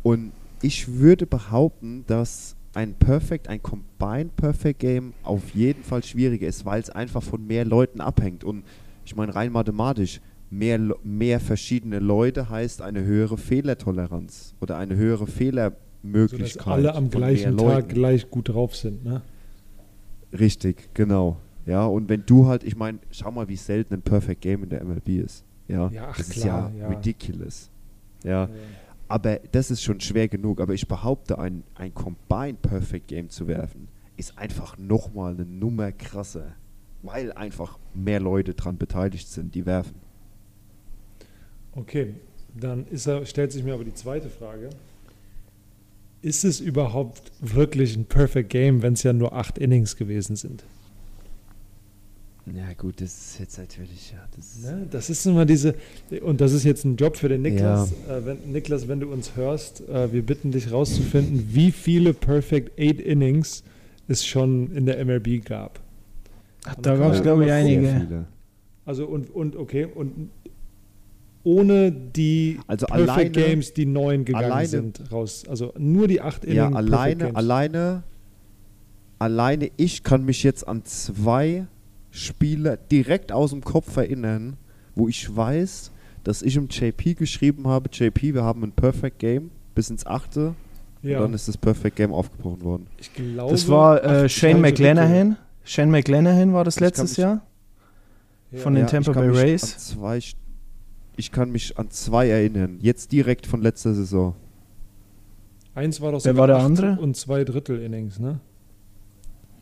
Und ich würde behaupten, dass ein Perfect, ein Combined Perfect Game auf jeden Fall schwieriger ist, weil es einfach von mehr Leuten abhängt. Und ich meine, rein mathematisch, mehr, mehr verschiedene Leute heißt eine höhere Fehlertoleranz oder eine höhere Fehlermöglichkeit. alle am gleichen Tag Leuten. gleich gut drauf sind. Ne? Richtig, genau. Ja, und wenn du halt, ich meine, schau mal, wie selten ein Perfect Game in der MLB ist. Ja, Ja, ach das ist klar, ja, ja. ridiculous. Ja, aber das ist schon schwer genug. Aber ich behaupte, ein, ein Combined Perfect Game zu werfen, ist einfach nochmal eine Nummer krasser. Weil einfach mehr Leute dran beteiligt sind, die werfen. Okay, dann er, stellt sich mir aber die zweite Frage. Ist es überhaupt wirklich ein Perfect Game, wenn es ja nur acht Innings gewesen sind? Ja, gut, das ist jetzt natürlich, ja, das ist. Ne? Das ist immer diese, und das ist jetzt ein Job für den Niklas. Äh, wenn, Niklas, wenn du uns hörst, äh, wir bitten dich rauszufinden, wie viele Perfect Eight Innings es schon in der MLB gab. Ach, da gab es, glaube ich, einige. viele. Also und, und okay, und ohne die Also Perfect alleine- Games, die neun gegangen alleine- sind, raus. Also nur die acht Inning Ja, alleine, Games. alleine, alleine ich kann mich jetzt an zwei Spiele direkt aus dem Kopf erinnern, wo ich weiß, dass ich im JP geschrieben habe, JP, wir haben ein Perfect Game bis ins achte Ja, und dann ist das Perfect Game aufgebrochen worden. ich glaube, Das war äh, Shane halbe McClanahan. Shane McClanahan war das letztes Jahr Drittel. von den ja. Tampa Bay Rays. Zwei, ich kann mich an zwei erinnern, jetzt direkt von letzter Saison. Eins war doch Wer war der andere? Und zwei Drittel Innings, ne?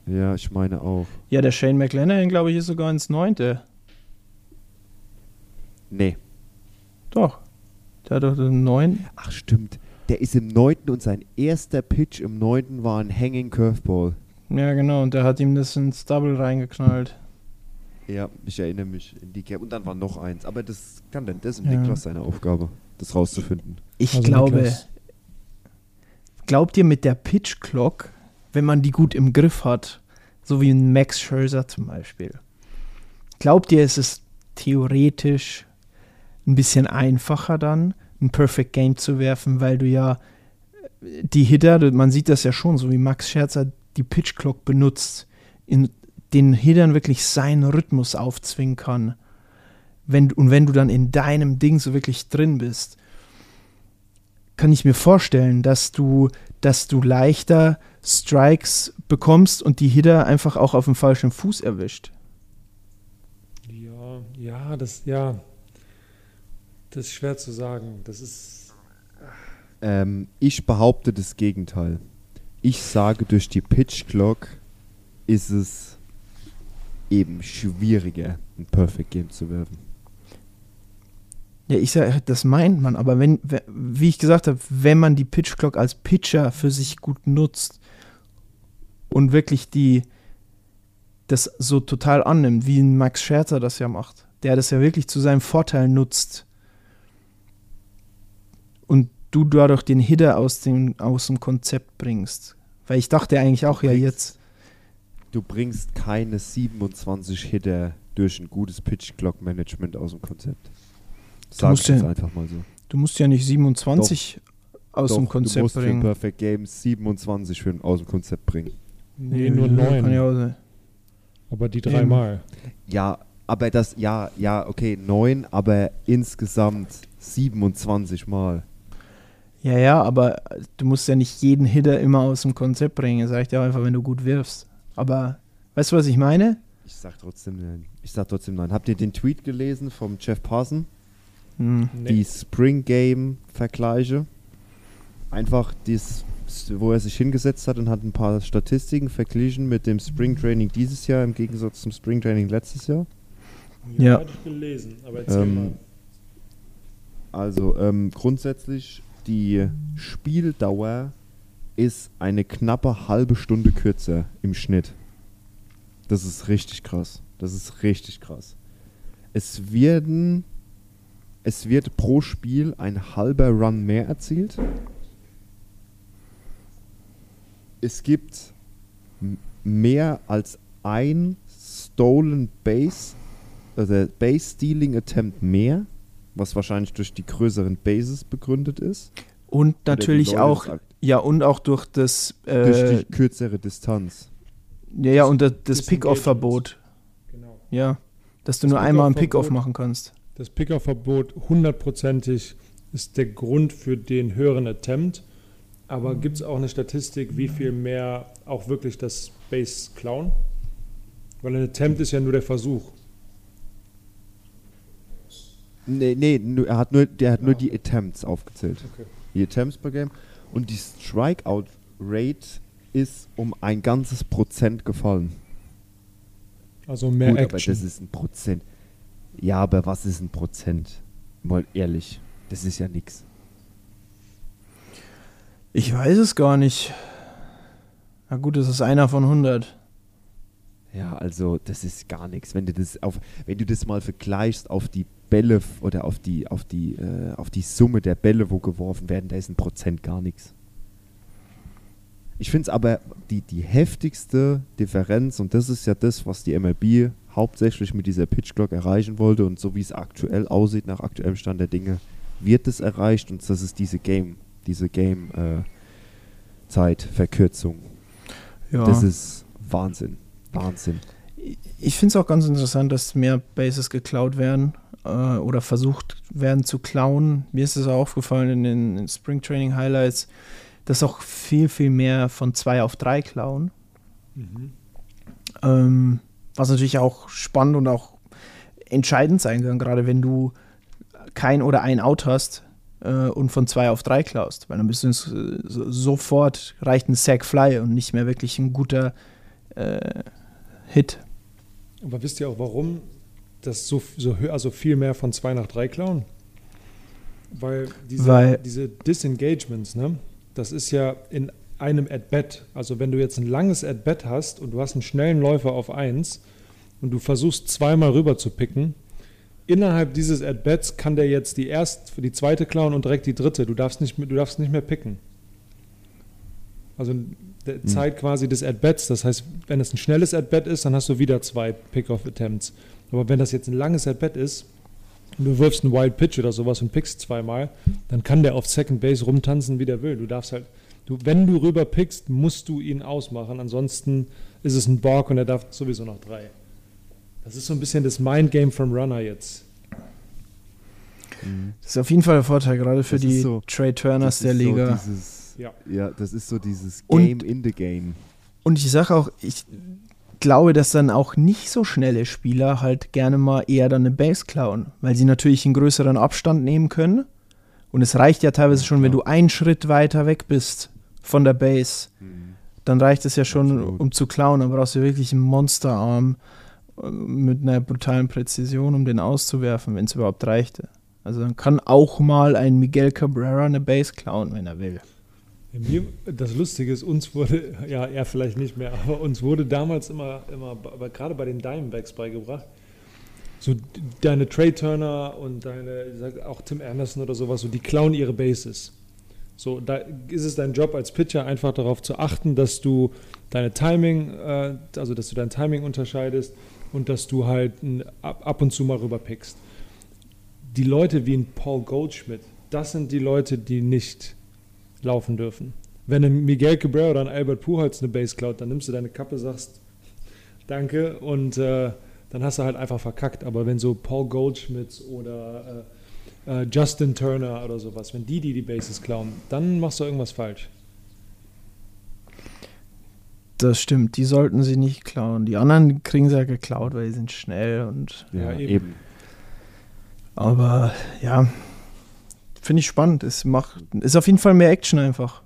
Ja, ich meine auch. Ja, der Shane McClanahan, glaube ich, ist sogar ins Neunte. Nee. Doch. Der hat doch den Neun. Ach stimmt, der ist im neunten und sein erster Pitch im neunten war ein Hanging Curveball. Ja, genau. Und der hat ihm das ins Double reingeknallt. Ja, ich erinnere mich in die Cap. Und dann war noch eins. Aber das kann dann, das ist Ja. Niklas seine Aufgabe, das rauszufinden. Ich Also glaube, Niklas. glaubt ihr mit der Pitch Clock, wenn man die gut im Griff hat, so wie ein Max Scherzer zum Beispiel, glaubt ihr, es ist theoretisch ein bisschen einfacher dann, ein Perfect Game zu werfen, weil du ja äh, die Hitter, man sieht das ja schon, so wie Max Scherzer die Pitch Clock benutzt, in den Hittern wirklich seinen Rhythmus aufzwingen kann. Wenn, und wenn du dann in deinem Ding so wirklich drin bist, kann ich mir vorstellen, dass du, dass du leichter Strikes bekommst und die Hitter einfach auch auf dem falschen Fuß erwischt. Ja, ja, das, ja. Das ist schwer zu sagen. Das ist. Ähm, ich behaupte das Gegenteil. Ich sage, durch die Pitch Clock ist es eben schwieriger, ein Perfect Game zu werfen. Ja, ich sage, das meint man, aber wenn, we- wie ich gesagt habe, wenn man die Pitch Clock als Pitcher für sich gut nutzt und wirklich die das so total annimmt, wie ein Max Scherzer das ja macht, der das ja wirklich zu seinem Vorteil nutzt und du dadurch den Hitter aus dem, aus dem Konzept bringst. Weil ich dachte eigentlich auch, ja bringst- jetzt, Du bringst keine 27 Hitter durch ein gutes Pitch Clock Management aus dem Konzept. Sag musst ich jetzt ja- einfach mal so. du musst ja nicht 27 aus Doch, dem du Konzept musst für ein bringen. Perfect Game 27 für aus dem Konzept bringen. Nee, nur Kann neun. ja auch sein. aber die dreimal. Ja, aber das, ja, ja, okay, 9, aber insgesamt 27 Mal. Ja, ja, aber du musst ja nicht jeden Hitter immer aus dem Konzept bringen. Das reicht ja einfach, wenn du gut wirfst. Aber weißt du, was ich meine? Ich sag trotzdem nein. Ich sag trotzdem nein. Habt ihr den Tweet gelesen vom Jeff Parson? Hm. Die Spring Game Vergleiche. Einfach dies, wo er sich hingesetzt hat und hat ein paar Statistiken verglichen mit dem Spring Training dieses Jahr im Gegensatz zum Spring Training letztes Jahr. Ja. Hatte ich gelesen, aber erzähl Ähm, mal. Also ähm, grundsätzlich die Spieldauer ist eine knappe halbe Stunde kürzer im Schnitt. Das ist richtig krass. Das ist richtig krass. Es werden es wird pro Spiel ein halber Run mehr erzielt. Es gibt mehr als ein Stolen Base, also Base Stealing Attempt mehr, was wahrscheinlich durch die größeren Bases begründet ist. Und natürlich auch, ja, und auch durch das, Durch äh, die kürzere Distanz. ja, ja, und das, das. Pick-Off-Verbot. Genau. Ja, dass du Das nur einmal einen Pick-Off-Verbot. Pick-Off machen kannst. das Pickerverbot hundertprozentig ist der Grund für den höheren Attempt. Aber gibt es auch eine Statistik, wie viel mehr auch wirklich das Base klauen? Weil ein Attempt ist ja nur der Versuch. Nee, nee, er hat nur, der hat nur die Attempts aufgezählt. Okay. Die Attempts per Game. Und die Strikeout-Rate ist um ein ganzes Prozent gefallen. Also mehr Gut, aber Action. das ist ein Prozent. Ja, aber was ist ein Prozent? Mal ehrlich, das ist ja nix. Ich weiß es gar nicht. Na gut, das ist einer von 100. Ja, also das ist gar nichts. Wenn du das auf, wenn du das mal vergleichst auf die Bälle oder auf die, auf die, äh, auf die Summe der Bälle, wo geworfen werden, da ist ein Prozent gar nichts. Ich finde es aber die, die heftigste Differenz, und das ist ja das, was die MLB hauptsächlich mit dieser Pitch Clock erreichen wollte, und so wie es aktuell aussieht, nach aktuellem Stand der Dinge, wird es erreicht, und das ist diese Game, diese Game äh. Ja. Das ist Wahnsinn. Wahnsinn. Ich finde es auch ganz interessant, dass mehr Bases geklaut werden äh, oder versucht werden zu klauen. Mir ist es auch aufgefallen in den in Spring Training Highlights, dass auch viel, viel mehr von zwei auf drei klauen. Mhm. Ähm, was natürlich auch spannend und auch entscheidend sein kann, gerade wenn du kein oder ein Out hast und von zwei auf drei klaust. Weil dann bist du äh, sofort reicht ein Sack Fly und nicht mehr wirklich ein guter äh, Hit. Aber wisst ihr auch, warum das so, so also viel mehr von 2 nach 3 klauen? Weil diese, Weil- diese Disengagements, ne, das ist ja in einem At-Bat. Also wenn du jetzt ein langes At-Bat hast und du hast einen schnellen Läufer auf 1 und du versuchst zweimal rüber zu picken, innerhalb dieses At-Bats kann der jetzt die erste, die zweite klauen und direkt die dritte. Du darfst nicht, mehr- du darfst nicht mehr picken. Also der Zeit quasi des At-Bats. Das heißt, wenn es ein schnelles At-Bat ist, dann hast du wieder zwei Pick-Off-Attempts. Aber wenn das jetzt ein langes At-Bat ist und du wirfst einen Wild Pitch oder sowas und pickst zweimal, dann kann der auf Second Base rumtanzen, wie der will. Du darfst halt, du, wenn du rüber pickst, musst du ihn ausmachen. Ansonsten ist es ein Balk und er darf sowieso noch drei. Das ist so ein bisschen das Mindgame vom Runner jetzt. Das ist auf jeden Fall der Vorteil, gerade für Das die so- Trey Turners der Liga. So dieses, Ja. ja. das ist so dieses Und- Game in the Game. Und ich sage auch, ich glaube, dass dann auch nicht so schnelle Spieler halt gerne mal eher dann eine Base klauen, weil sie natürlich einen größeren Abstand nehmen können. Und es reicht ja teilweise schon, wenn du einen Schritt weiter weg bist von der Base, dann reicht es ja schon, Absolut. um zu klauen. Dann brauchst du wirklich einen Monsterarm mit einer brutalen Präzision, um den auszuwerfen, wenn es überhaupt reichte. Also dann kann auch mal ein Miguel Cabrera eine Base klauen, wenn er will. Das Lustige ist, uns wurde, ja, er vielleicht nicht mehr, aber uns wurde damals immer, immer aber gerade bei den Diamondbacks beigebracht, so deine Trey Turner und deine, auch Tim Anderson oder sowas, so die klauen ihre Bases. So, da ist es dein Job als Pitcher einfach darauf zu achten, dass du deine Timing, äh, also dass du dein Timing unterscheidest und dass du halt ab, und zu mal rüberpickst. Die Leute wie ein Paul Goldschmidt, das sind die Leute, die nicht laufen dürfen. Wenn ein Miguel Cabrera oder ein Albert Pujols eine Base klaut, dann nimmst du deine Kappe, sagst Danke und äh, dann hast du halt einfach verkackt. Aber wenn so Paul Goldschmidt oder äh, äh, Justin Turner oder sowas, wenn die, die die Bases klauen, dann machst du irgendwas falsch. Das stimmt, die sollten sie nicht klauen. Die anderen kriegen sie ja geklaut, weil sie sind schnell und Ja, Ja, eben. Aber ja, finde ich spannend. Es macht, ist auf jeden Fall mehr Action einfach.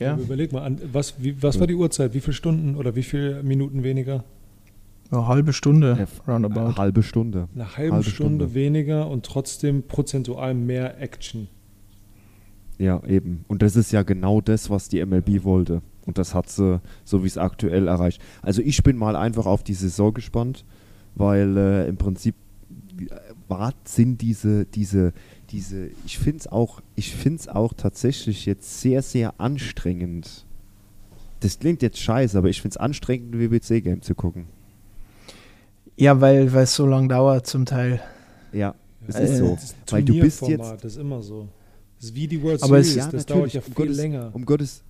Ja, Überleg mal, an, was, wie, was war die Uhrzeit? Wie viele Stunden oder wie viele Minuten weniger? eine halbe Stunde, Ja, roundabout. Halbe Stunde. Eine halbe, Halbe Stunde, Stunde. weniger und trotzdem prozentual mehr Action. Ja, eben. Und das ist ja genau das, was die MLB wollte. Und das hat sie, so wie es aktuell erreicht. Also ich bin mal einfach auf die Saison gespannt, weil äh, im Prinzip äh, war, sind diese, diese, diese, ich finde es auch, ich finde es auch tatsächlich jetzt sehr, sehr anstrengend. Das klingt jetzt scheiße, aber ich finde es anstrengend, ein WBC-Game zu gucken. Ja, weil es so lang dauert zum Teil. Ja, es Äh, ist so. Weil du bist jetzt, das ist immer so. Das ist wie die World Aber es- Series, Ja, das dauert ja viel Gottes- länger. um Gottes.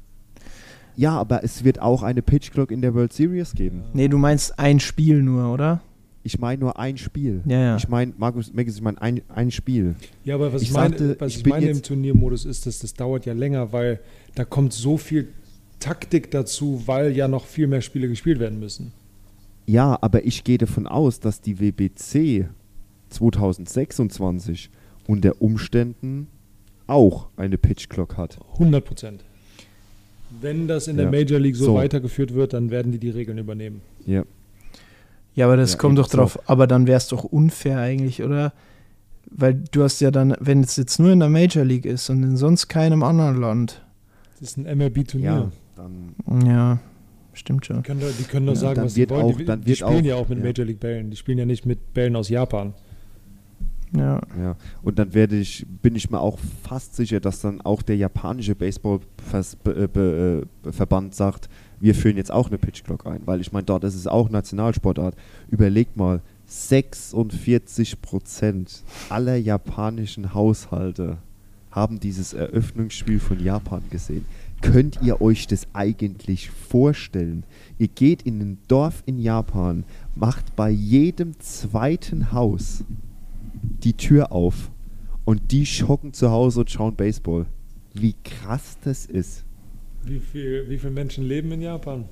Ja, aber es wird auch eine Pitch Clock in der World Series geben. Nee, du meinst ein Spiel nur, oder? Ich meine nur ein Spiel. Ja, ja. Ich meine, Markus Meckes, ich meine ein, ein Spiel. Ja, aber was Ich ich, meine, sagte, was ich meine im Turniermodus ist, dass das dauert ja länger, weil da kommt so viel Taktik dazu, weil ja noch viel mehr Spiele gespielt werden müssen. Ja, aber ich gehe davon aus, dass die WBC 2026 unter Umständen auch eine Pitch Clock hat. 100 Prozent. Wenn das in der Ja. Major League so, So. weitergeführt wird, dann werden die die Regeln übernehmen. Ja. Ja, aber das Ja, kommt doch drauf, aber dann wäre es doch unfair eigentlich, oder? Weil du hast ja dann, wenn es jetzt nur in der Major League ist und in sonst keinem anderen Land. Das ist ein MLB-Turnier. Ja, dann Ja, stimmt schon. Die können, doch- die können doch Ja, sagen, was sie wollen. auch- die, dann die spielen auch- ja auch mit ja. Major League Bällen. Die spielen ja nicht mit Bällen aus Japan. Ja. Ja, und dann werde ich, bin ich mir auch fast sicher, dass dann auch der japanische Baseballverband sagt, wir führen jetzt auch eine Pitch Clock ein, weil ich meine, dort ist es auch Nationalsportart. Überlegt mal, 46 Prozent aller japanischen Haushalte haben dieses Eröffnungsspiel von Japan gesehen. Könnt ihr euch das eigentlich vorstellen? Ihr geht in ein Dorf in Japan, macht bei jedem zweiten Haus die Tür auf und die schocken zu Hause und schauen Baseball. Wie krass das ist. Wie viel, wie viele Menschen leben in Japan?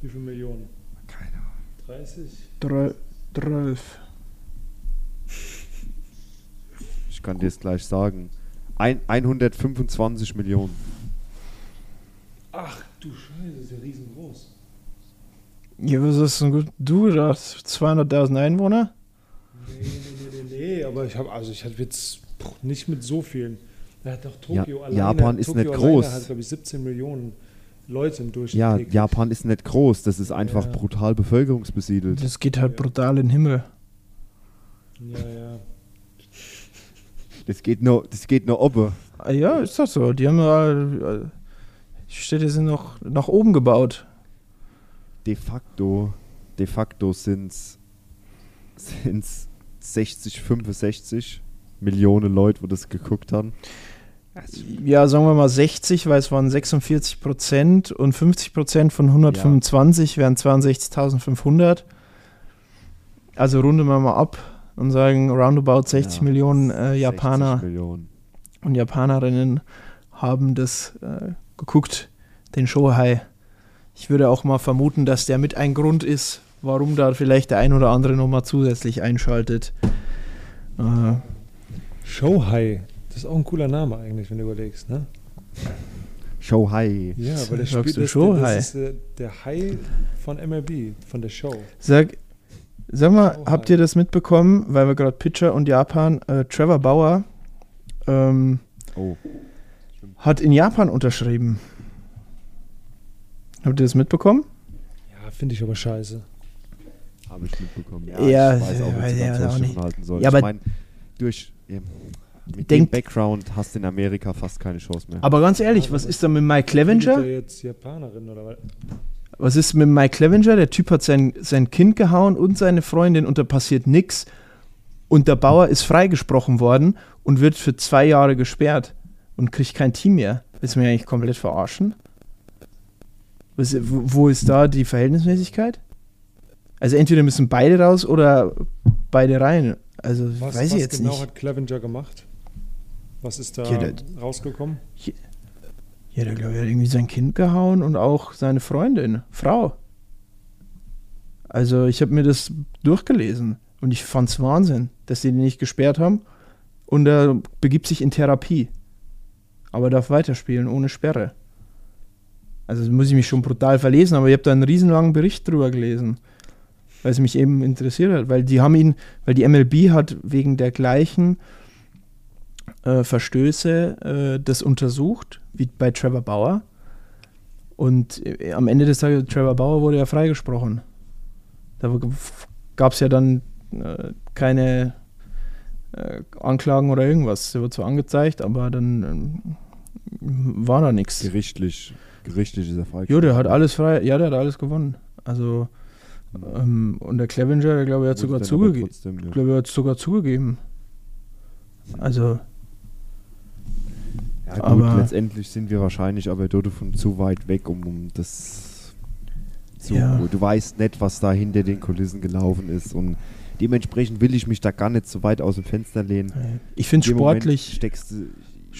Wie viele Millionen? Keine Ahnung. 30? Drei, zwölf. Ich kann dir es gleich sagen. Ein, 125 Millionen. Ach du Scheiße, das ist ja riesengroß. Ja, was ist denn gut? Du gedacht, 200.000 Einwohner? Nee, nee, nee, nee, aber ich habe also ich hatte jetzt nicht mit so vielen. Hat doch Tokio Ja, alleine. Japan ist Tokio nicht groß. hat, glaube ich, 17 Millionen Leute im Durchschnitt. Ja, täglich. Japan ist nicht groß. Das ist einfach Ja. brutal bevölkerungsbesiedelt. Das geht halt brutal in den Himmel. Ja, ja. Das geht nur, das geht nur oben. Ah, Ja, ist doch so. Die haben ja, äh, die Städte sind noch nach oben gebaut. De facto, de facto sind es 60, 65 Millionen Leute, wo das geguckt haben. Ja, sagen wir mal 60, weil es waren 46 Prozent und 50 Prozent von 125 wären 62.500. Also runden wir mal ab und sagen roundabout 60 Ja, Millionen äh, 60 Japaner Millionen. und Japanerinnen haben das äh, geguckt, den Shohei. Ich würde auch mal vermuten, dass der mit ein Grund ist, warum da vielleicht der ein oder andere nochmal zusätzlich einschaltet. Äh, Shohei. Das ist auch ein cooler Name eigentlich, wenn du überlegst, ne? Show High. Ja, weil der Sagst spielt du das, das ist äh, der Hai von MLB, von der Show. Sag, sag mal, Oh, habt ihr das mitbekommen, weil wir gerade Pitcher und Japan, äh, Trevor Bauer ähm, Oh. hat in Japan unterschrieben. Habt ihr das mitbekommen? Ja, finde ich aber scheiße. Habe ich mitbekommen. Ja, ich weiß auch, weiß wie ja man auch nicht. halten soll. Ja, aber- ich meine, durch ja, mit dem Background hast du in Amerika fast keine Chance mehr. Aber ganz ehrlich, was ist da mit Mike Clevenger? jetzt Japanerin oder was? Was ist mit Mike Clevenger? Der Typ hat sein, sein Kind gehauen und seine Freundin und da passiert nichts. Und der Bauer ist freigesprochen worden und wird für zwei Jahre gesperrt und kriegt kein Team mehr. Willst du mich eigentlich komplett verarschen? Was, wo ist da die Verhältnismäßigkeit? Also entweder müssen beide raus oder beide rein. Also Was, weiß was ich jetzt genau nicht. hat Clevenger gemacht? Was ist da Ja, der- rausgekommen? Ja, der glaube ich hat irgendwie sein Kind gehauen und auch seine Freundin, Frau. Also ich habe mir das durchgelesen und ich fand's Wahnsinn, dass sie den nicht gesperrt haben und er begibt sich in Therapie. Aber darf weiterspielen ohne Sperre. Also das muss ich mich schon brutal verlesen, aber ich habe da einen riesenlangen Bericht drüber gelesen, weil es mich eben interessiert hat, weil die haben ihn, weil die MLB hat wegen der gleichen äh, Verstöße äh, das untersucht, wie bei Trevor Bauer. Und äh, am Ende des Tages, Trevor Bauer wurde ja freigesprochen. Da gab es ja dann äh, keine äh, Anklagen oder irgendwas. Er wurde zwar angezeigt, aber dann ähm, war da nichts. Gerichtlich, gerichtlich ist er frei. Jo, der hat alles frei, ja, der hat alles gewonnen. Also, ähm, und der Clevenger, der glaube ich, hat sogar zugegeben. Ich glaube, er hat sogar zugegeben. Also, Ja, gut, Aber- letztendlich sind wir wahrscheinlich aber dort von zu weit weg, um, um das zu. Ja. Du weißt nicht, was da hinter den Kulissen gelaufen ist. Und Dementsprechend will ich mich da gar nicht so weit aus dem Fenster lehnen. Ich finde In dem Moment sportlich. steckst du,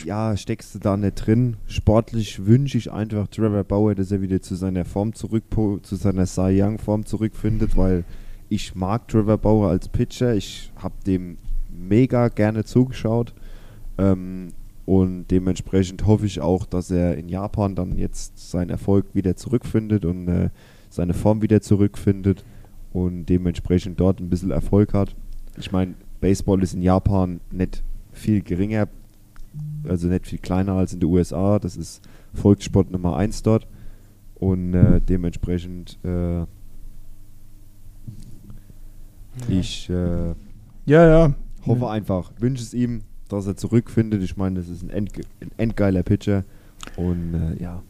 ja, steckst du da nicht drin. Sportlich wünsche ich einfach Trevor Bauer, dass er wieder zu seiner Form zurück, zu seiner Cy Young Form zurückfindet, weil ich mag Trevor Bauer als Pitcher. Ich habe dem mega gerne zugeschaut. Ähm, und dementsprechend hoffe ich auch, dass er in Japan dann jetzt seinen Erfolg wieder zurückfindet und äh, seine Form wieder zurückfindet und dementsprechend dort ein bisschen Erfolg hat. Ich meine, Baseball ist in Japan nicht viel geringer, also nicht viel kleiner als in den USA. Das ist Volkssport Nummer 1 dort. Und äh, dementsprechend äh, ich äh, Ja, ja. hoffe einfach, wünsche es ihm, dass er zurückfindet. Ich meine, das ist ein, end, ein endgeiler Pitcher. Und äh, ja,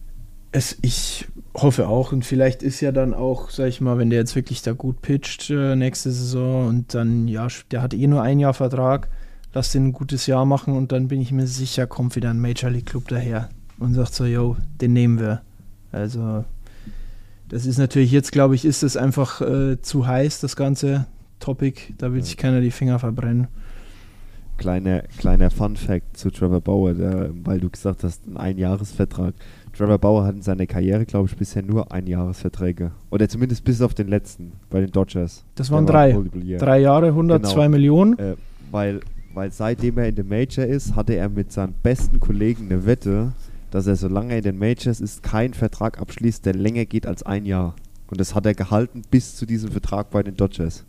Es, ich hoffe auch. Und vielleicht ist ja dann auch, sag ich mal, wenn der jetzt wirklich da gut pitcht äh, nächste Saison und dann, ja, der hat eh nur ein Jahr Vertrag, lass den ein gutes Jahr machen und dann bin ich mir sicher, kommt wieder ein Major League Club daher und sagt so, yo, den nehmen wir. Also, das ist natürlich jetzt, glaube ich, ist es einfach äh, zu heiß, das ganze Topic. Da will sich keiner die Finger verbrennen. kleiner, kleiner Fun-Fact zu Trevor Bauer, der, weil du gesagt hast, ein Einjahresvertrag. Trevor Bauer hat in seiner Karriere, glaube ich, bisher nur Einjahresverträge. Oder zumindest bis auf den letzten bei den Dodgers. Das Der waren war drei. Year. Drei Jahre, 102 Genau. Millionen. Äh, weil, weil seitdem er in den Major ist, hatte er mit seinem besten Kollegen eine Wette, dass er, solange er in den Majors ist, keinen Vertrag abschließt, der länger geht als ein Jahr. Und das hat er gehalten bis zu diesem Vertrag bei den Dodgers.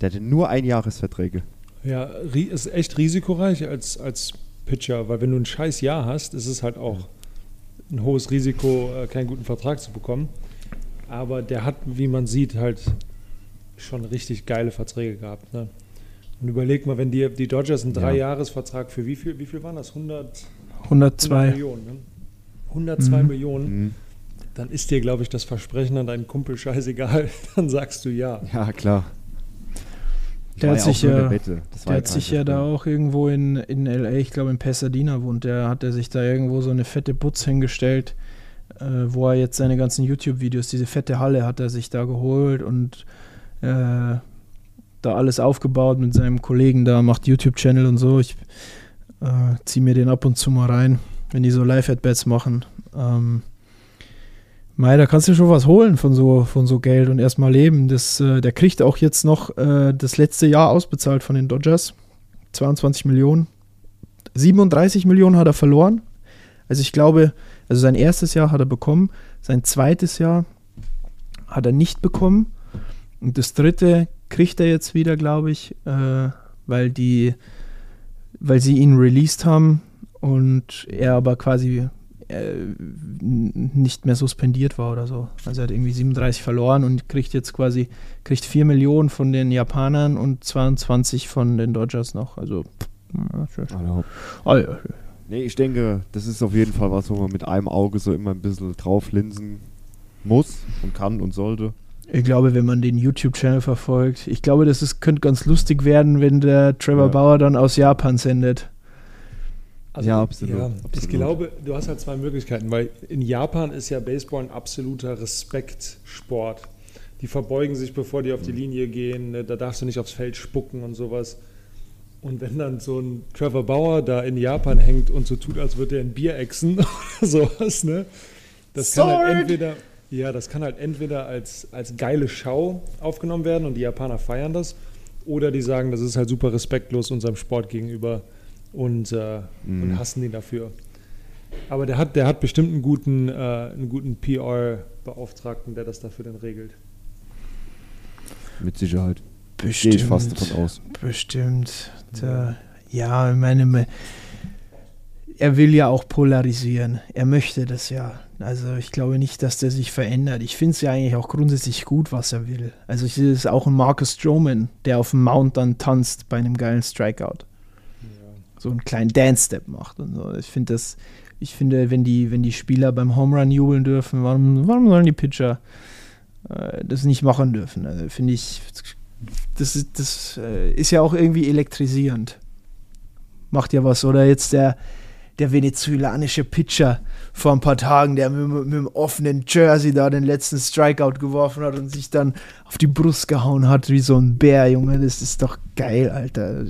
Der hatte nur Einjahresverträge. Ja, ist echt risikoreich als, als Pitcher, weil wenn du ein scheiß Jahr hast, ist es halt auch ein hohes Risiko, äh, keinen guten Vertrag zu bekommen. Aber der hat, wie man sieht, halt schon richtig geile Verträge gehabt. Ne? Und überleg mal, wenn die, die Dodgers einen Ja. Dreijahresvertrag für wie viel, wie viel waren das? 100, 100 102. Millionen. Ne? 102 Mhm. Millionen. Mhm. Dann ist dir, glaube ich, das Versprechen an deinen Kumpel scheißegal. Dann sagst du ja. Ja, klar. Der hat ja sich ja- war Der hat sich ja da auch irgendwo in, in L.A., ich glaube in Pasadena wohnt, der hat er sich da irgendwo so eine fette Butz hingestellt, äh, wo er jetzt seine ganzen YouTube-Videos, diese fette Halle hat er sich da geholt und äh, da alles aufgebaut mit seinem Kollegen da, macht YouTube-Channel und so. Ich äh, ziehe mir den ab und zu mal rein, wenn die so Live-At-Bats machen. Ähm, Mei, da kannst du schon was holen von so, von so Geld und erstmal leben. Das, äh, der kriegt auch jetzt noch äh, das letzte Jahr ausbezahlt von den Dodgers. 22 Millionen. 37 Millionen hat er verloren. Also ich glaube, also sein erstes Jahr hat er bekommen, sein zweites Jahr hat er nicht bekommen. Und das dritte kriegt er jetzt wieder, glaube ich, äh, weil die, weil sie ihn released haben und er aber quasi äh, nicht mehr suspendiert war oder so. Also er hat irgendwie 37 verloren und kriegt jetzt quasi kriegt 4 Millionen von den Japanern und 22 von den Dodgers noch. Also ja, Ah, ja. nee, ich denke, das ist auf jeden Fall was, wo man mit einem Auge so immer ein bisschen drauf linsen muss und kann und sollte. Ich glaube, wenn man den YouTube-Channel verfolgt, ich glaube, das ist, könnte ganz lustig werden, wenn der Trevor Ja. Bauer dann aus Japan sendet. Ja, absolut, Ja, absolut. Ich glaube, du hast halt zwei Möglichkeiten, weil in Japan ist ja Baseball ein absoluter Respektsport. Die verbeugen sich, bevor die auf die Linie gehen. ne, Da darfst du nicht aufs Feld spucken und sowas. Und wenn dann so ein Trevor Bauer da in Japan hängt und so tut, als würde er ein Bier exen oder sowas, ne? Das kann halt entweder, ja, das kann halt entweder als, als geile Schau aufgenommen werden und die Japaner feiern das, oder die sagen, das ist halt super respektlos unserem Sport gegenüber und, äh, und Mhm. hassen ihn dafür. Aber der hat, der hat bestimmt einen guten, äh, einen guten PR-Beauftragten, der das dafür dann regelt. Mit Sicherheit. Gehe Bestimmt. ich fast davon aus. Bestimmt. Der, ja, ich meine, me- er will ja auch polarisieren. Er möchte das ja. Also ich glaube nicht, dass der sich verändert. Ich finde es ja eigentlich auch grundsätzlich gut, was er will. Also ich sehe es auch ein Marcus Stroman, der auf dem Mount dann tanzt bei einem geilen Strikeout. So einen kleinen Dance-Step macht und so. Ich finde das, ich finde, wenn die, wenn die Spieler beim Home Run jubeln dürfen, warum, warum sollen die Pitcher äh, das nicht machen dürfen? Also finde ich, das ist, das äh, ist ja auch irgendwie elektrisierend. Macht ja was. Oder jetzt der, der venezuelanische Pitcher vor ein paar Tagen, der mit, mit dem offenen Jersey da den letzten Strikeout geworfen hat und sich dann auf die Brust gehauen hat wie so ein Bär, Junge. Das ist doch geil, Alter.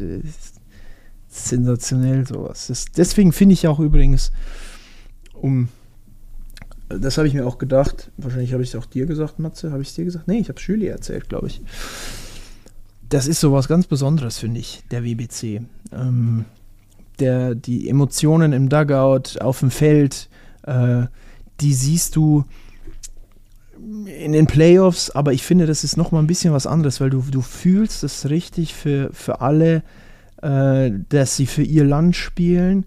Sensationell sowas. Das, deswegen finde ich auch übrigens, um das habe ich mir auch gedacht. Wahrscheinlich habe ich es auch dir gesagt, Matze. Habe ich es dir gesagt? Nee, ich habe es Julie erzählt, glaube ich. Das ist sowas ganz Besonderes, finde ich, der WBC. Ähm, der, die Emotionen im Dugout, auf dem Feld, äh, die siehst du in den Playoffs, aber ich finde, das ist nochmal ein bisschen was anderes, weil du, du fühlst es richtig für, für alle, äh, dass sie für ihr Land spielen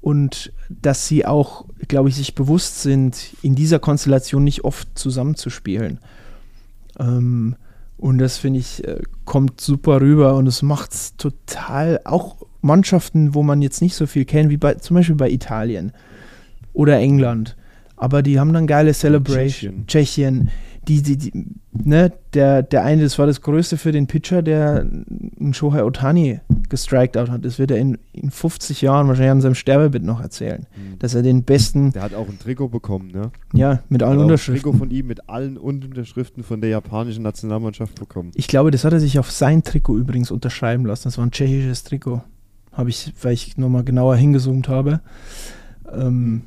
und dass sie auch, glaube ich, sich bewusst sind, in dieser Konstellation nicht oft zusammenzuspielen. Ähm, und das finde ich, äh, kommt super rüber und es macht es total, auch Mannschaften, wo man jetzt nicht so viel kennt, wie bei, zum Beispiel bei Italien oder England. Aber die haben dann geile Celebration. Tschechien. Tschechien die, die, die, ne, der, der eine, das war das Größte für den Pitcher, der einen Shohei Otani gestrikt out hat. Das wird er in, in 50 Jahren wahrscheinlich an seinem Sterbebett noch erzählen. Mhm. Dass er den besten. Der hat auch ein Trikot bekommen, ne? Ja, mit allen Unterschriften. Ein Trikot von ihm mit allen Unterschriften von der japanischen Nationalmannschaft bekommen. Ich glaube, das hat er sich auf sein Trikot übrigens unterschreiben lassen. Das war ein tschechisches Trikot. Habe ich, weil ich nochmal genauer hingezoomt habe. Ähm,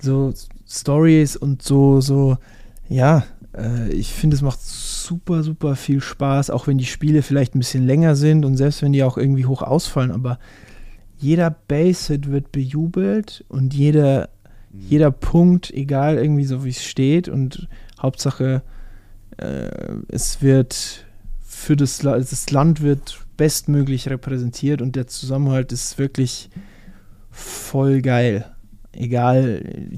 so Stories und so, so, ja, äh, ich finde, es macht super, super viel Spaß, auch wenn die Spiele vielleicht ein bisschen länger sind und selbst wenn die auch irgendwie hoch ausfallen, aber jeder Base-Hit wird bejubelt und jeder, mhm. jeder Punkt, egal irgendwie so wie es steht und Hauptsache äh, es wird für das, das Land wird bestmöglich repräsentiert und der Zusammenhalt ist wirklich voll geil. Egal,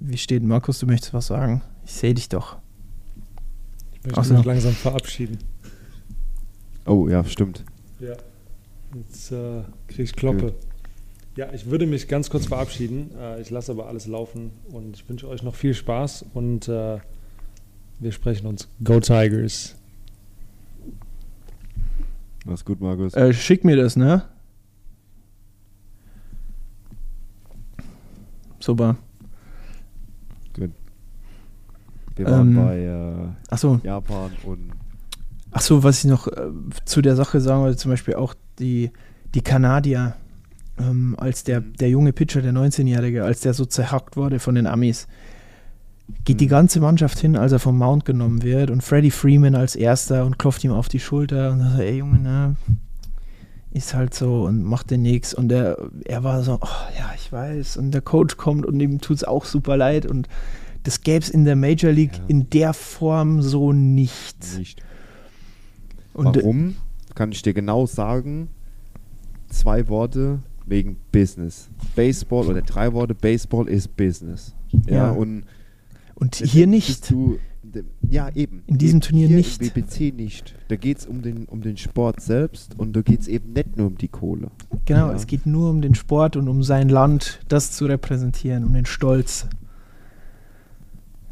wie steht Markus, du möchtest was sagen? Ich sehe dich doch. Ich möchte so. mich langsam verabschieden. Oh, ja, stimmt. Ja. Jetzt äh, kriege ich Kloppe. Ja. ja, ich würde mich ganz kurz verabschieden. Äh, ich lasse aber alles laufen und ich wünsche euch noch viel Spaß und äh, wir sprechen uns. Go Tigers. Mach's gut, Markus. Äh, schick mir das, ne? Super. Wir waren ähm, bei äh, so. Japan und. Achso, was ich noch äh, zu der Sache sagen wollte, zum Beispiel auch die, die Kanadier, ähm, als der, mhm. der junge Pitcher, der 19-Jährige, als der so zerhackt wurde von den Amis, geht mhm. die ganze Mannschaft hin, als er vom Mount genommen wird und Freddie Freeman als erster und klopft ihm auf die Schulter und sagt, ey Junge, ne, ist halt so und macht den nichts und er, er war so, oh, ja, ich weiß und der Coach kommt und ihm tut es auch super leid und das gäbe es in der Major League ja. in der Form so nicht. nicht. Und Warum? Kann ich dir genau sagen. Zwei Worte wegen Business. Baseball oder drei Worte, Baseball ist Business. Ja, ja. und, und hier nicht. Du, ja, eben. In diesem Turnier nicht. Im BBC nicht. Da geht es um den, um den Sport selbst und da geht es eben nicht nur um die Kohle. Genau, ja. es geht nur um den Sport und um sein Land, das zu repräsentieren, um den Stolz.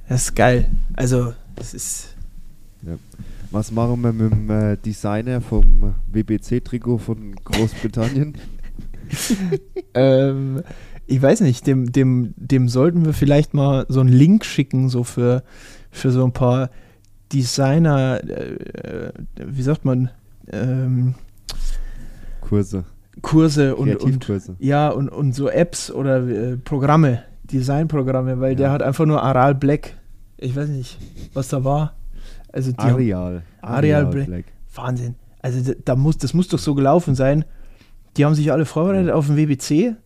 Das ist geil. Also, das ist. Ja. Was machen wir mit dem äh, Designer vom WBC-Trikot von Großbritannien? ähm, ich weiß nicht, dem, dem, dem sollten wir vielleicht mal so einen Link schicken, so für, für so ein paar Designer, äh, wie sagt man, ähm, Kurse. Kurse und, und ja und, und so Apps oder äh, Programme, Designprogramme, weil ja. der hat einfach nur Aral Black. Ich weiß nicht, was da war. Also die Areal. Areal, Areal Black. Black. Wahnsinn. Also da muss, das muss doch so gelaufen sein. Die haben sich alle vorbereitet auf den WBC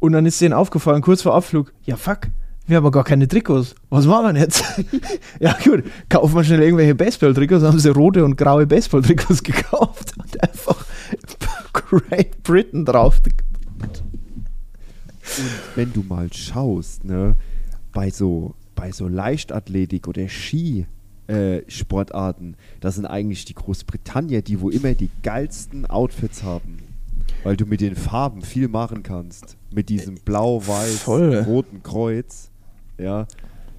und dann ist denen aufgefallen, kurz vor Abflug, ja fuck, wir haben gar keine Trikots. Was machen wir jetzt? ja gut, kaufen wir schnell irgendwelche Baseball-Trikots, haben sie rote und graue Baseball-Trikots gekauft und einfach Great Britain drauf. Und wenn du mal schaust, ne, bei so, bei so Leichtathletik oder Skisportarten, äh, das sind eigentlich die Großbritannier, die wo immer die geilsten Outfits haben. Weil du mit den Farben viel machen kannst. Mit diesem blau-weiß-roten Kreuz. Ja.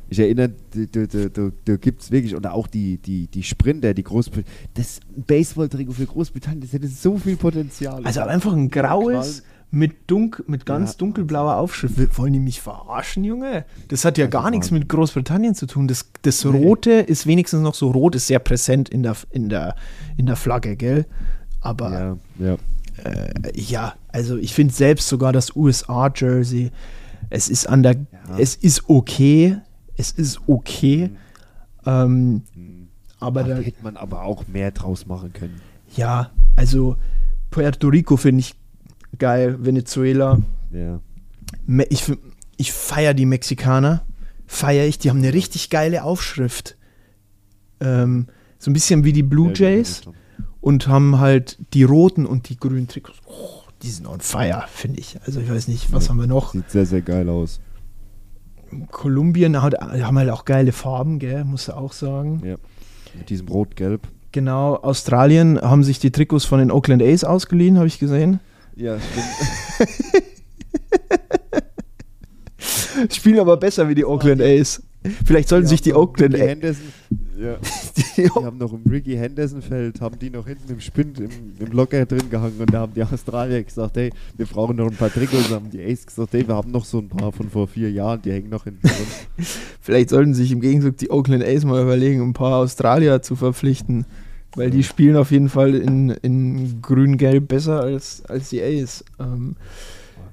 Ich erinnere, da, da, da, da gibt es wirklich, oder auch die, die, die Sprinter, die Großbritannien, das Baseball-Trikot für Großbritannien, das hätte so viel Potenzial. Also einfach ein graues, mit, dunk, mit ganz Ja. dunkelblauer Aufschrift. Wollen die mich verarschen, Junge? Das hat ja Also gar nichts mit Großbritannien zu tun. Das, das Rote ist wenigstens noch so rot, ist sehr präsent in der, in der, in der Flagge, gell? Aber Ja, ja. Äh, ja, also ich finde selbst sogar das USA-Jersey, es ist an der, es ist okay, es ist okay, ähm, aber Da hätte man aber auch mehr draus machen können. ja, also Puerto Rico finde ich geil, Venezuela, Ja. Ich, ich feiere die Mexikaner, feiere ich, die haben eine richtig geile Aufschrift, ähm, so ein bisschen wie die Blue Ja, Jays. kenn und haben halt die roten und die grünen Trikots. Oh, die sind on fire, finde ich. Also ich weiß nicht, was Ja. haben wir noch? Sieht sehr, sehr geil aus. Kolumbien hat, haben halt auch geile Farben, gell, musst du auch sagen. Ja. Mit diesem Rot-Gelb. Genau, Australien haben sich die Trikots von den Oakland A's ausgeliehen, habe ich gesehen. Ja, stimmt. Spielen aber besser wie die Oakland A's. Vielleicht sollten sich die Oakland A's. Ja. Die, haben noch im Ricky Henderson Feld, haben die noch hinten im Spind, im, im Locker drin gehangen und da haben die Australier gesagt, hey, wir brauchen noch ein paar Trikots, haben die Ace gesagt, hey, wir haben noch so ein paar von vor vier Jahren, die hängen noch hinten drin. Vielleicht sollten sich im Gegenzug die Oakland A's mal überlegen, ein paar Australier zu verpflichten. Weil die spielen auf jeden Fall in, in grün-gelb besser als, als die A's. Ähm,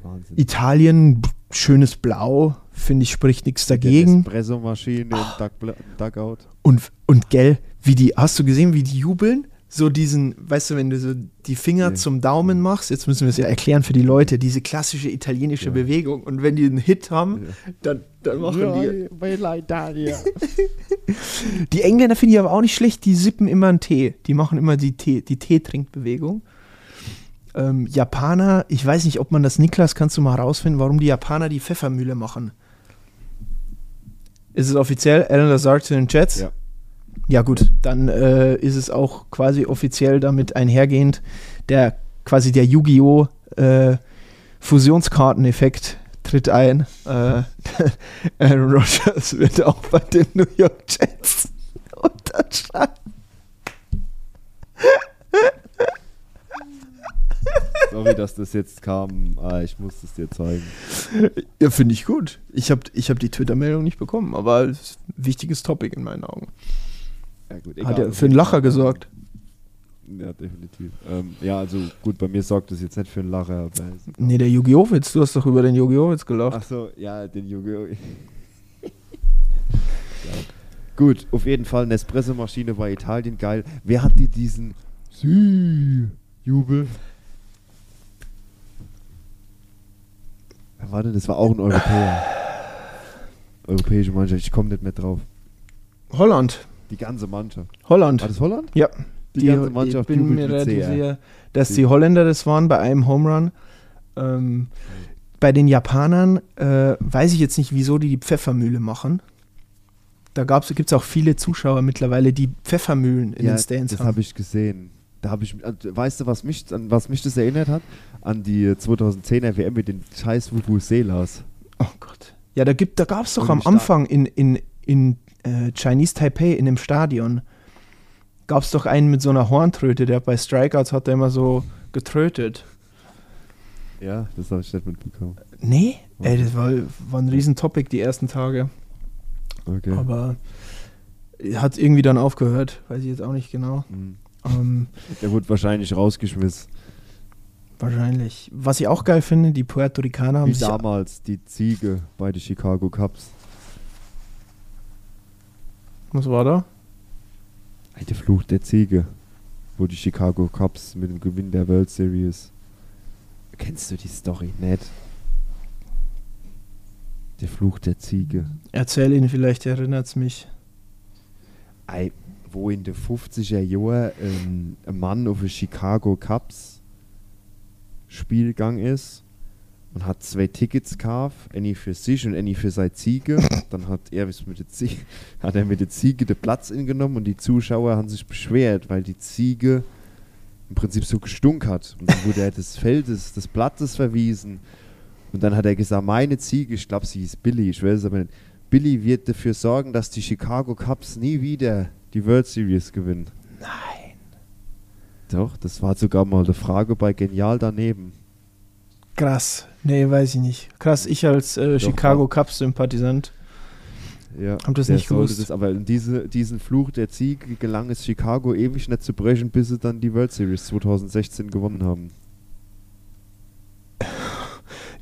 Wahnsinn. Italien, schönes Blau, finde ich, spricht nichts dagegen. Espresso-Maschine im Duck, Duckout. Und, und gell, wie die, hast du gesehen, wie die jubeln? So diesen, weißt du, wenn du so die Finger Nee. zum Daumen machst, jetzt müssen wir es ja erklären für die Leute, diese klassische italienische Ja. Bewegung. Und wenn die einen Hit haben, dann, dann machen die. Bella Italia. Die Engländer finde ich aber auch nicht schlecht, die sippen immer einen Tee. Die machen immer die Tee, die Tee-Trinkbewegung. Ähm, Japaner, ich weiß nicht, ob man das, Niklas, kannst du mal herausfinden, warum die Japaner die Pfeffermühle machen? Ist es offiziell? Alan Lazard zu den Jets? Ja. Ja, gut, dann äh, ist es auch quasi offiziell damit einhergehend, der quasi der Yu-Gi-Oh! Äh, Fusionskarteneffekt tritt ein. Äh, Aaron Rodgers wird auch bei den New York Jets unterschreiben. Sorry, dass das jetzt kam. Ah, ich muss es dir zeigen. Ja, finde ich gut. Ich habe ich hab die Twitter-Meldung nicht bekommen, aber es ist ein wichtiges Topic in meinen Augen. Ja, gut, Hat egal. er für einen Lacher gesorgt. Ja, definitiv. Ähm, ja, also gut, bei mir sorgt das jetzt nicht für einen Lacher. Nee, der Yu-Gi-Oh! Witz, du hast doch über den Yu-Gi-Oh! Witz gelacht. Ach so, ja, den Yu-Gi-Oh! Gut, auf jeden Fall eine Espresso-Maschine bei Italien, geil. Wer hat dir diesen Jubel? Wer war denn? Das war auch ein Europäer. Europäische Mannschaft, ich komme nicht mehr drauf. Holland. Die ganze Mannschaft. Holland. War das Holland? Ja. Die ganze Mannschaft ich bin mir relativ sicher, dass die Holländer das waren bei einem Home Run. Ähm, bei den Japanern äh, weiß ich jetzt nicht, wieso die die Pfeffermühle machen. Da gibt es auch viele Zuschauer mittlerweile, die Pfeffermühlen in ja, den Stands das haben. habe ich gesehen. Da habe ich, weißt du, was mich, an was mich das erinnert hat? An die 2010er WM mit den scheiß Vuvuzelas. Oh Gott. Ja, da, gibt- da gab es doch am Anfang in, in, in äh, Chinese Taipei in dem Stadion, gab es doch einen mit so einer Horntröte, der bei Strikeouts hat der immer so getrötet. Ja, das habe ich nicht mitbekommen. Nee, ey, das war, war ein Riesentopic die ersten Tage. Okay. Aber hat irgendwie dann aufgehört, weiß ich jetzt auch nicht genau. Mhm. Ähm, Der wurde wahrscheinlich rausgeschmissen. wahrscheinlich. Was ich auch geil finde, die Puerto Ricaner haben Wie sich. damals die Ziege bei den Chicago Cubs. Was war da? Der Fluch der Ziege. Wo die Chicago Cubs mit dem Gewinn der World Series. Kennst du die Story nicht? Der Fluch der Ziege. Erzähl ihn, vielleicht erinnert es mich. Ei, wo in den 50er Jahren ähm, ein Mann auf ein Chicago Cubs Spielgang ist und hat zwei Tickets gekauft, eine für sich und eine für seine Ziege. Dann hat er mit der Ziege, hat er mit der Ziege den Platz ingenommen und die Zuschauer haben sich beschwert, weil die Ziege im Prinzip so gestunk hat. Und dann wurde er des Feldes, des Platzes verwiesen. Und dann hat er gesagt, meine Ziege, ich glaube, sie hieß Billy, ich weiß es aber nicht, Billy wird dafür sorgen, dass die Chicago Cubs nie wieder die World Series gewinnen. Nein. Doch, das war sogar mal eine Frage bei Genial daneben. Krass. Nee, weiß ich nicht. Krass, ich als äh, Chicago doch. Cubs-Sympathisant. Ja, Hab das nicht sollte gewusst. Das, aber diese, diesen Fluch der Sieg gelang es Chicago ewig nicht zu brechen, bis sie dann die World Series 2016 gewonnen haben.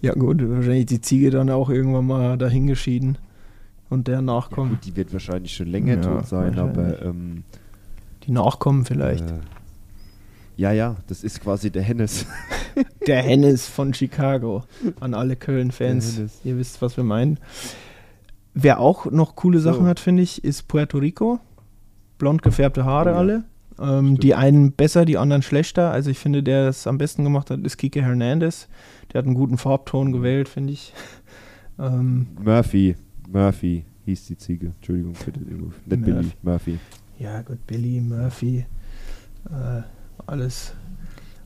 Ja, gut, wahrscheinlich die Ziege dann auch irgendwann mal dahingeschieden. Und der Ja, Nachkommen. gut, die wird wahrscheinlich schon länger Ja, tot sein, aber ähm, die Nachkommen vielleicht. Äh, ja, ja, das ist quasi der Hennes. Der Hennes von Chicago. An alle Köln-Fans. Ihr wisst, was wir meinen. Wer auch noch coole Sachen So. hat, finde ich, ist Puerto Rico. Blond gefärbte Haare ja. alle. Ähm, die einen besser, die anderen schlechter. Also ich finde, der es am besten gemacht hat, ist Kike Hernandez. Der hat einen guten Farbton gewählt, finde ich. Ähm, Murphy. Murphy hieß die Ziege. Entschuldigung für den Ruf. Nicht Billy, Murphy. Murphy. ja, gut, Billy, Murphy, äh, alles,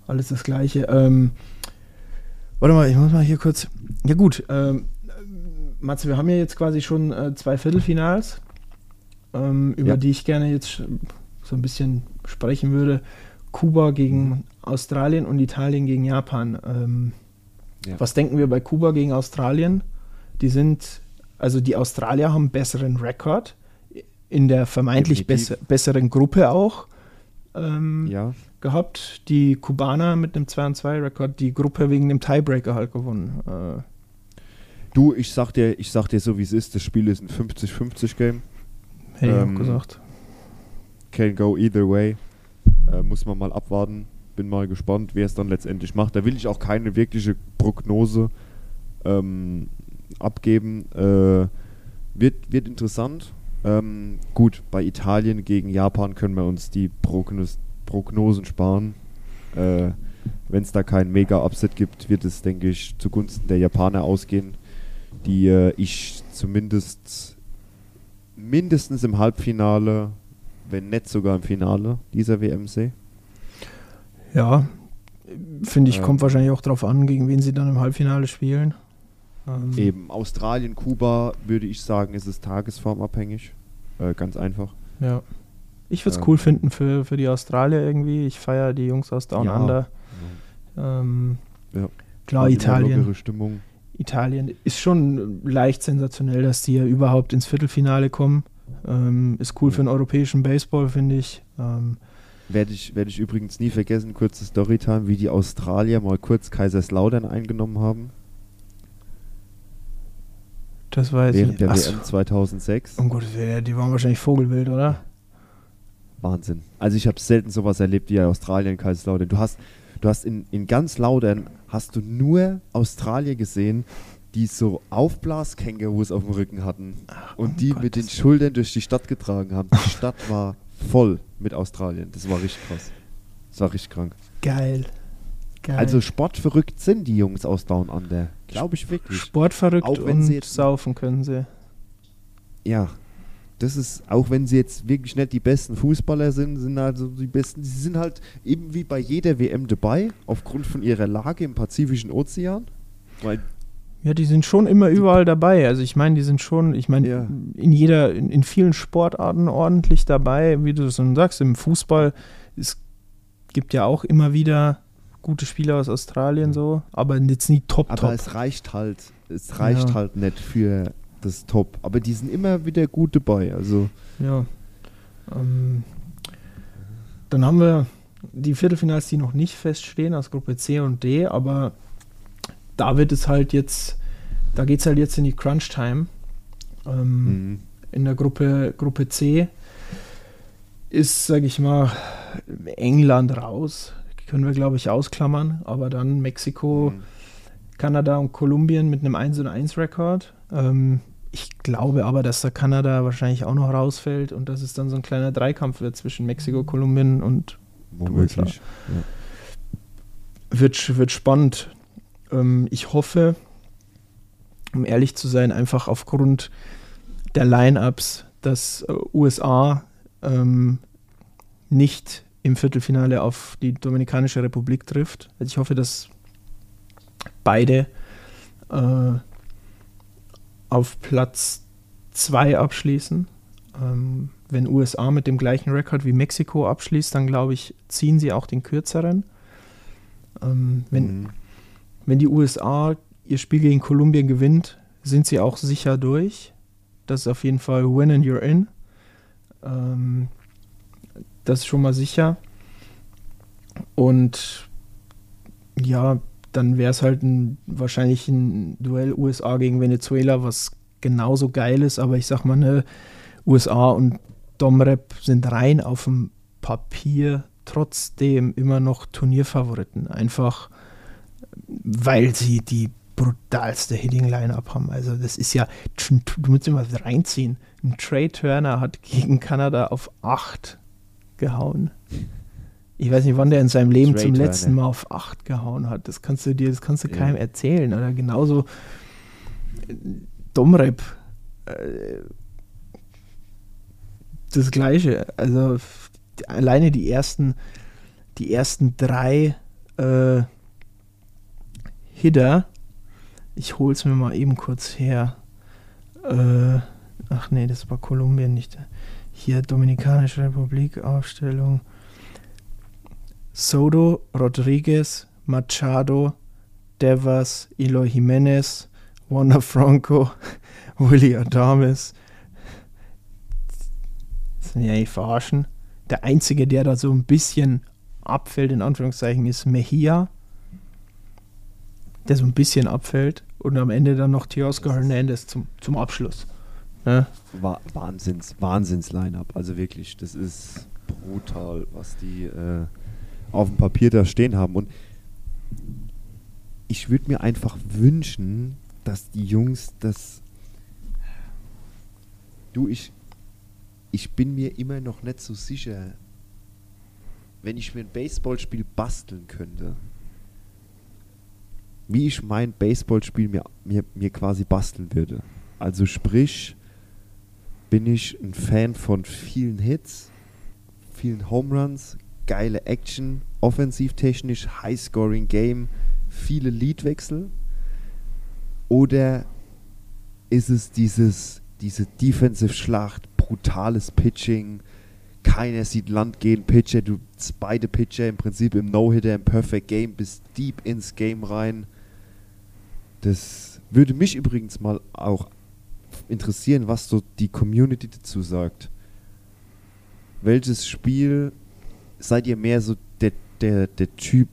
alles das Gleiche. Ähm, warte mal, ich muss mal hier kurz. Ja, gut, ähm, Matze, wir haben ja jetzt quasi schon äh, zwei Viertelfinals, ähm, über Ja. die ich gerne jetzt so ein bisschen sprechen würde. Kuba gegen Australien und Italien gegen Japan. Ähm, Ja. Was denken wir bei Kuba gegen Australien? Die sind, also die Australier haben einen besseren Rekord in der vermeintlich besser, besseren Gruppe auch ähm, Ja. gehabt. Die Kubaner mit einem 2-2-Rekord, die Gruppe wegen dem Tiebreaker halt gewonnen. Äh, Du, ich sag dir, ich sag dir so wie es ist, das Spiel ist ein 50-50 Game. hätte ich Ähm, auch gesagt. Can go either way. Äh, muss man mal abwarten. Bin mal gespannt, wer es dann letztendlich macht. Da will ich auch keine wirkliche Prognose ähm, abgeben. Äh, wird, wird interessant. Ähm, gut, bei Italien gegen Japan können wir uns die Prognos Prognosen sparen. Äh, Wenn es da keinen Mega-Upset gibt, wird es, denke ich, zugunsten der Japaner ausgehen, die äh, ich zumindest mindestens im Halbfinale, wenn nicht sogar im Finale dieser WM sehe. Ja, finde ich, Ähm. kommt wahrscheinlich auch darauf an, gegen wen sie dann im Halbfinale spielen. Ähm, Eben Australien, Kuba, würde ich sagen, ist es tagesformabhängig. Äh, ganz einfach. Ja. Ich würde es Ähm. cool finden für, für die Australier irgendwie. Ich feiere die Jungs aus Down Ja. Under. Ähm, Ja. Klar, Italien. Stimmung. Italien ist schon leicht sensationell, dass die ja überhaupt ins Viertelfinale kommen. Ähm, ist cool Ja. für den europäischen Baseball, finde ich. Ähm, Werde ich, werde ich übrigens nie vergessen, kurze Storytime, wie die Australier mal kurz Kaiserslautern eingenommen haben. Das weiß während ich. der Ach so, WM 2006. um Gottes Willen, die waren wahrscheinlich Vogelwild, oder? Wahnsinn. Also ich habe selten sowas erlebt wie in Australien, Kaiserslautern. Du hast, du hast in, in ganz Lautern hast du nur Australier gesehen, die so Aufblaskängurus auf dem Rücken hatten und um die mit den Schultern durch die Stadt getragen haben. Die Stadt war voll mit Australien. Das war richtig krass. Das war richtig krank. Geil. Geil. Also sportverrückt sind die Jungs aus Down Under. Glaube ich wirklich. Sportverrückt auch wenn und sie jetzt- saufen können sie. Ja. Das ist, auch wenn sie jetzt wirklich nicht die besten Fußballer sind, sind also die besten, sie sind halt eben wie bei jeder WM dabei, aufgrund von ihrer Lage im Pazifischen Ozean. Weil Ja, die sind schon immer überall dabei. Also ich meine, die sind schon, ich meine, Ja. in jeder, in, in vielen Sportarten ordentlich dabei, wie du es schon sagst, im Fußball, es gibt ja auch immer wieder gute Spieler aus Australien so, aber jetzt nie top aber top. es reicht halt, es reicht Ja. halt nicht für das Top. Aber die sind immer wieder gut dabei. Also Ja. Ähm, dann haben wir die Viertelfinals, die noch nicht feststehen, aus Gruppe C und D, aber da wird es halt jetzt, da geht es halt jetzt in die Crunch-Time. Ähm, mhm. in der Gruppe, Gruppe C ist, sage ich mal, England raus. Können wir, glaube ich, ausklammern. Aber dann Mexiko, Mhm. Kanada und Kolumbien mit einem 1 und 1 Rekord. Ähm, ich glaube aber, dass da Kanada wahrscheinlich auch noch rausfällt und dass es dann so ein kleiner Dreikampf wird zwischen Mexiko, Kolumbien und womöglich. wird, wird spannend. Ähm, ich hoffe, um ehrlich zu sein, einfach aufgrund der Line-Ups, dass äh, USA ähm, nicht im Viertelfinale auf die Dominikanische Republik trifft. Also ich hoffe, dass beide äh, auf Platz 2 abschließen. Ähm, wenn USA mit dem gleichen Rekord wie Mexiko abschließt, dann glaube ich, ziehen sie auch den kürzeren. Ähm, wenn, Mhm. wenn die USA ihr Spiel gegen Kolumbien gewinnt, sind sie auch sicher durch. Das ist auf jeden Fall win and you're in. Ähm, das ist schon mal sicher. Und ja, dann wäre es halt ein, wahrscheinlich ein Duell USA gegen Venezuela, was genauso geil ist, aber ich sag mal, ne, USA und Domrep sind rein auf dem Papier trotzdem immer noch Turnierfavoriten. Einfach weil sie die brutalste Hitting-Line-Up haben. Also das ist ja, du musst immer reinziehen. Ein Trey Turner hat gegen Kanada auf 8 gehauen. Ich weiß nicht, wann der in seinem Leben Trey zum letzten Mal auf 8 gehauen hat. Das kannst du dir, das kannst du keinem erzählen. Oder genauso äh, Domrep. Äh, das gleiche. Also alleine die ersten, die ersten drei äh, Hitter. Ich hol's mir mal eben kurz her. Äh, ach nee, das war Kolumbien nicht. Hier Dominikanische Republik, Aufstellung. Soto, Rodriguez, Machado, Devas, Eloy Jimenez, Wanda Franco, Willie Adames. Das sind ja nicht verarschen. Der einzige, der da so ein bisschen abfällt, in Anführungszeichen, ist Mejia. Der so ein bisschen abfällt. Und am Ende dann noch Teoscar Hernandez zum, zum Abschluss. Ne? Wa Wahnsinns, Wahnsinns-Line-Up. Also wirklich, das ist brutal, was die äh, auf dem Papier da stehen haben. Und ich würde mir einfach wünschen, dass die Jungs das. Du, ich. Ich bin mir immer noch nicht so sicher, wenn ich mir ein Baseballspiel basteln könnte, wie ich mein Baseballspiel mir, mir, mir quasi basteln würde. Also sprich, bin ich ein Fan von vielen Hits, vielen Home Runs, geile Action, offensivtechnisch, High-Scoring Game, viele Leadwechsel? Oder ist es dieses, diese Defensive-Schlacht, brutales Pitching, keiner sieht Land gehen, Pitcher, du beide Pitcher im Prinzip im No-Hitter, im Perfect Game, bis deep ins Game rein. Das würde mich übrigens mal auch interessieren, was so die Community dazu sagt. Welches Spiel seid ihr mehr so der, der, der Typ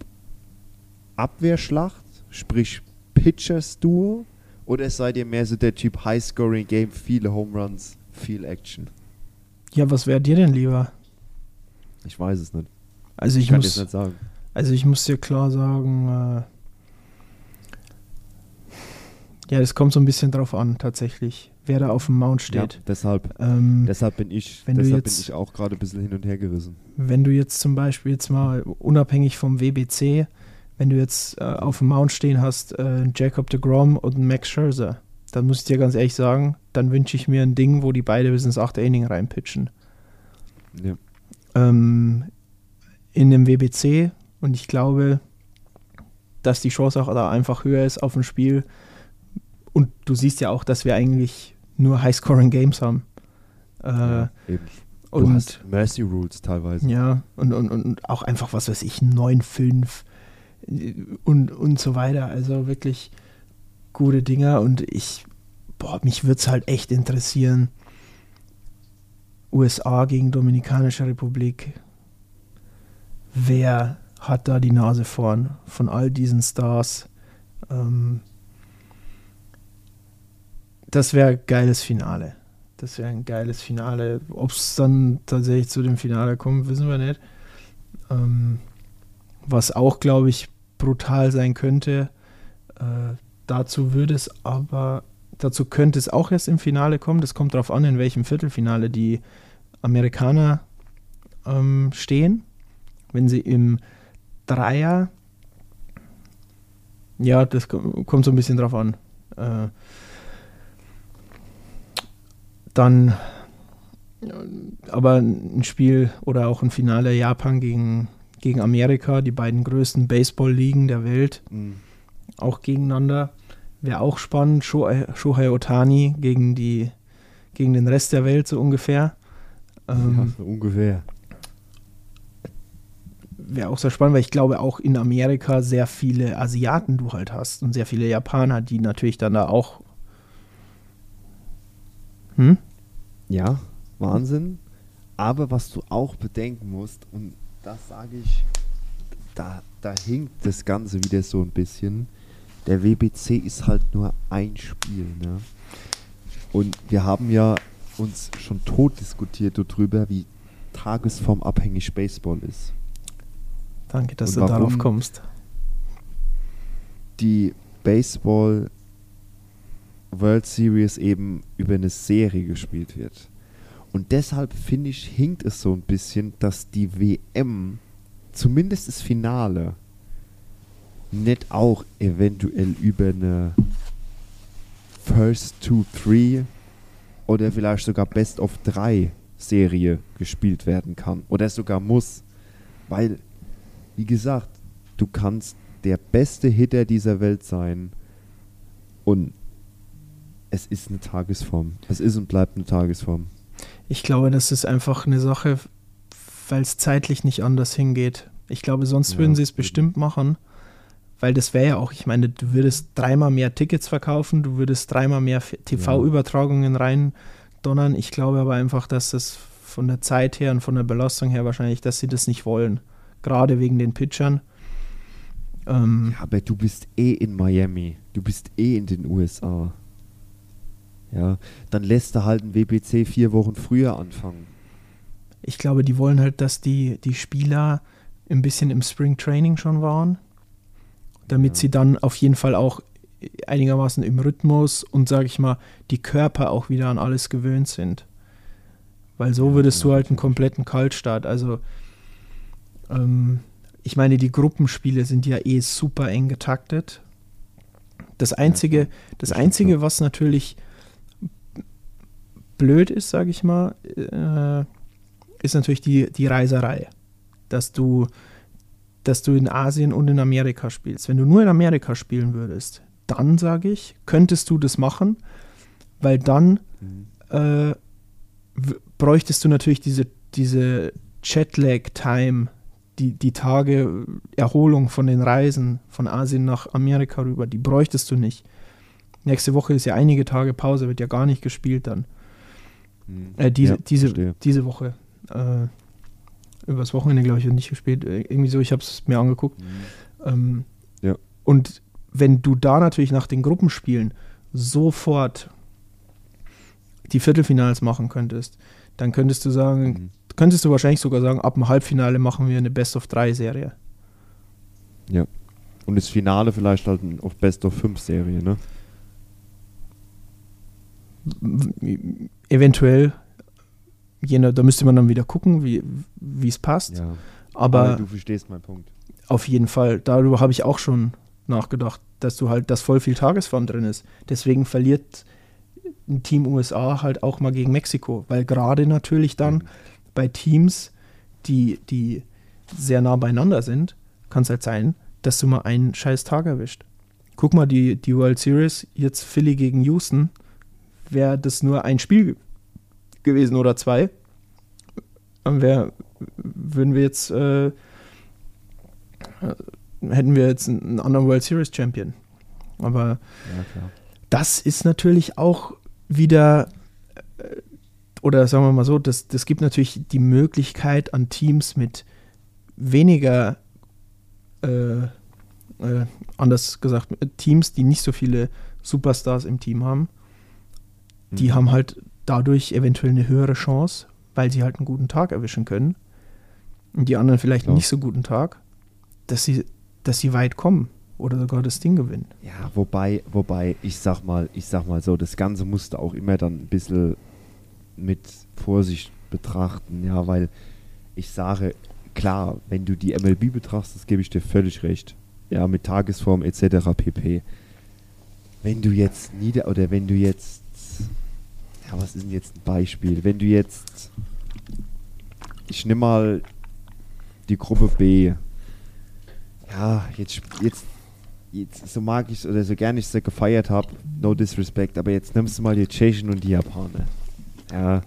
Abwehrschlacht, sprich Pitchers Duo, oder seid ihr mehr so der Typ High-Scoring Game, viele Home Runs, viel Action? Ja, was wäre dir denn lieber? Ich weiß es nicht. Also ich kann muss, nicht sagen. Also ich muss dir klar sagen, äh, ja, das kommt so ein bisschen drauf an, tatsächlich, wer da auf dem Mount steht. Ja, deshalb, Ähm, deshalb bin ich, deshalb bin jetzt- ich auch gerade ein bisschen hin und her gerissen. wenn du jetzt zum Beispiel jetzt mal unabhängig vom WBC, wenn du jetzt äh, auf dem Mount stehen hast, äh, Jacob de Grom und Max Scherzer, dann muss ich dir ganz ehrlich sagen, dann wünsche ich mir ein Ding, wo die beide bis ins 8. Inning reinpitchen. Ja. ähm, in dem WBC und ich glaube, dass die Chance auch da einfach höher ist auf dem Spiel. Und du siehst ja auch, dass wir eigentlich nur High-Scoring-Games haben. Äh, ja, eben. Du und hast Mercy Rules teilweise. ja, und, und, und auch einfach, was weiß ich, 9-5 äh, und, und so weiter. Also wirklich gute Dinger und ich, boah, mich würde es halt echt interessieren. USA gegen Dominikanische Republik. Wer hat da die Nase vorn von all diesen Stars? Ähm, das wäre ein geiles Finale. Das wäre ein geiles Finale. Ob es dann tatsächlich zu dem Finale kommt, wissen wir nicht. Ähm, was auch, glaube ich, brutal sein könnte. Äh, dazu würde es aber, dazu könnte es auch erst im Finale kommen. Das kommt darauf an, in welchem Viertelfinale die Amerikaner ähm, stehen. Wenn sie im Dreier, ja, das ko- kommt so ein bisschen drauf an. Äh, dann aber ein Spiel oder auch ein Finale Japan gegen, gegen Amerika, die beiden größten Baseball-Ligen der Welt, Mhm. auch gegeneinander. Wäre auch spannend. Shohei, Shohei Otani gegen, die, gegen den Rest der Welt so ungefähr. Ähm, ja, so ungefähr. wäre auch sehr spannend, weil ich glaube auch in Amerika sehr viele Asiaten du halt hast und sehr viele Japaner, die natürlich dann da auch. Hm? Ja, Wahnsinn. Aber was du auch bedenken musst, und das sage ich, da, da hinkt das Ganze wieder so ein bisschen. Der WBC ist halt nur ein Spiel. Ne? Und wir haben ja uns schon tot diskutiert darüber, wie tagesformabhängig Baseball ist. Danke, dass Und du darauf kommst. Die Baseball World Series eben über eine Serie gespielt wird. Und deshalb finde ich, hinkt es so ein bisschen, dass die WM, zumindest das Finale, nicht auch eventuell über eine First to Three oder vielleicht sogar Best of 3 Serie gespielt werden kann. Oder sogar muss. Weil, wie gesagt, du kannst der beste Hitter dieser Welt sein und es ist eine Tagesform. Es ist und bleibt eine Tagesform. Ich glaube, das ist einfach eine Sache, weil es zeitlich nicht anders hingeht. Ich glaube, sonst Ja, würden sie es bestimmt machen, weil das wäre ja auch, ich meine, du würdest dreimal mehr Tickets verkaufen, du würdest dreimal mehr TV-Übertragungen rein donnern. Ich glaube aber einfach, dass das von der Zeit her und von der Belastung her wahrscheinlich, dass sie das nicht wollen. Gerade wegen den Pitchern. Ähm, Ja, aber du bist eh in Miami. Du bist eh in den USA. Ja, dann lässt du halt ein WBC vier Wochen früher anfangen. ich glaube, die wollen halt, dass die, die Spieler ein bisschen im Spring Training schon waren, damit Ja. sie dann auf jeden Fall auch einigermaßen im Rhythmus und, sage ich mal, die Körper auch wieder an alles gewöhnt sind. Weil so Ja, würdest du ja, halt einen kompletten Kaltstart. Also, ähm, ich meine, die Gruppenspiele sind ja eh super eng getaktet. Das Einzige, das Einzige, was natürlich blöd ist, sage ich mal, äh, ist natürlich die, die Reiserei. Dass du, dass du in Asien und in Amerika spielst. Wenn du nur in Amerika spielen würdest, dann sage ich, könntest du das machen, weil dann Mhm. äh, bräuchtest du natürlich diese, diese Jetlag-Time, die, die Tage Erholung von den Reisen von Asien nach Amerika rüber, die bräuchtest du nicht. Nächste Woche ist ja einige Tage Pause, wird ja gar nicht gespielt dann. Äh, diese, Ja, diese, verstehe. diese Woche. Äh, übers Wochenende, glaube ich, wird nicht gespielt. Äh, Irgendwie so, ich habe es mir angeguckt. Mhm. Ähm, Ja. Und wenn du da natürlich nach den Gruppenspielen sofort die Viertelfinals machen könntest, dann könntest du sagen, Mhm. könntest du wahrscheinlich sogar sagen, ab dem Halbfinale machen wir eine Best-of-3-Serie. Ja. Und das Finale vielleicht halt auf Best of 5 Serie, ne? Eventuell, je nach, da müsste man dann wieder gucken, wie es passt. Ja. Aber du verstehst meinen Punkt. Auf jeden Fall. Darüber habe ich auch schon nachgedacht, dass du halt, dass voll viel Tagesform drin ist. Deswegen verliert ein Team USA halt auch mal gegen Mexiko, weil gerade natürlich dann Mhm. bei Teams, die, die sehr nah beieinander sind, kann es halt sein, dass du mal einen scheiß Tag erwischt. Guck mal, die, die World Series, jetzt Philly gegen Houston, wäre das nur ein Spiel gewesen oder zwei, dann wär, würden wir jetzt äh, hätten wir jetzt einen anderen World Series Champion. Aber Ja, das ist natürlich auch wieder, äh, oder sagen wir mal so, das, das gibt natürlich die Möglichkeit an Teams mit weniger, äh, äh, anders gesagt, Teams, die nicht so viele Superstars im Team haben, die Mhm. haben halt dadurch eventuell eine höhere Chance, weil sie halt einen guten Tag erwischen können. Und die anderen vielleicht Klar. nicht so guten Tag, dass sie, dass sie weit kommen oder sogar das Ding gewinnen. Ja, wobei, wobei, ich sag mal, ich sag mal so, das Ganze musste auch immer dann ein bisschen mit Vorsicht betrachten, ja, weil ich sage, klar, wenn du die MLB betrachtest, gebe ich dir völlig recht. Ja, mit Tagesform etc. pp. Wenn du jetzt nieder oder wenn du jetzt ja, was ist denn jetzt ein Beispiel? Wenn du jetzt ich nehme mal die Gruppe B. Ja, jetzt jetzt jetzt, so mag ich oder so gerne ich sie gefeiert habe, no disrespect, aber jetzt nimmst du mal die Tschechen und die Japaner. Ja,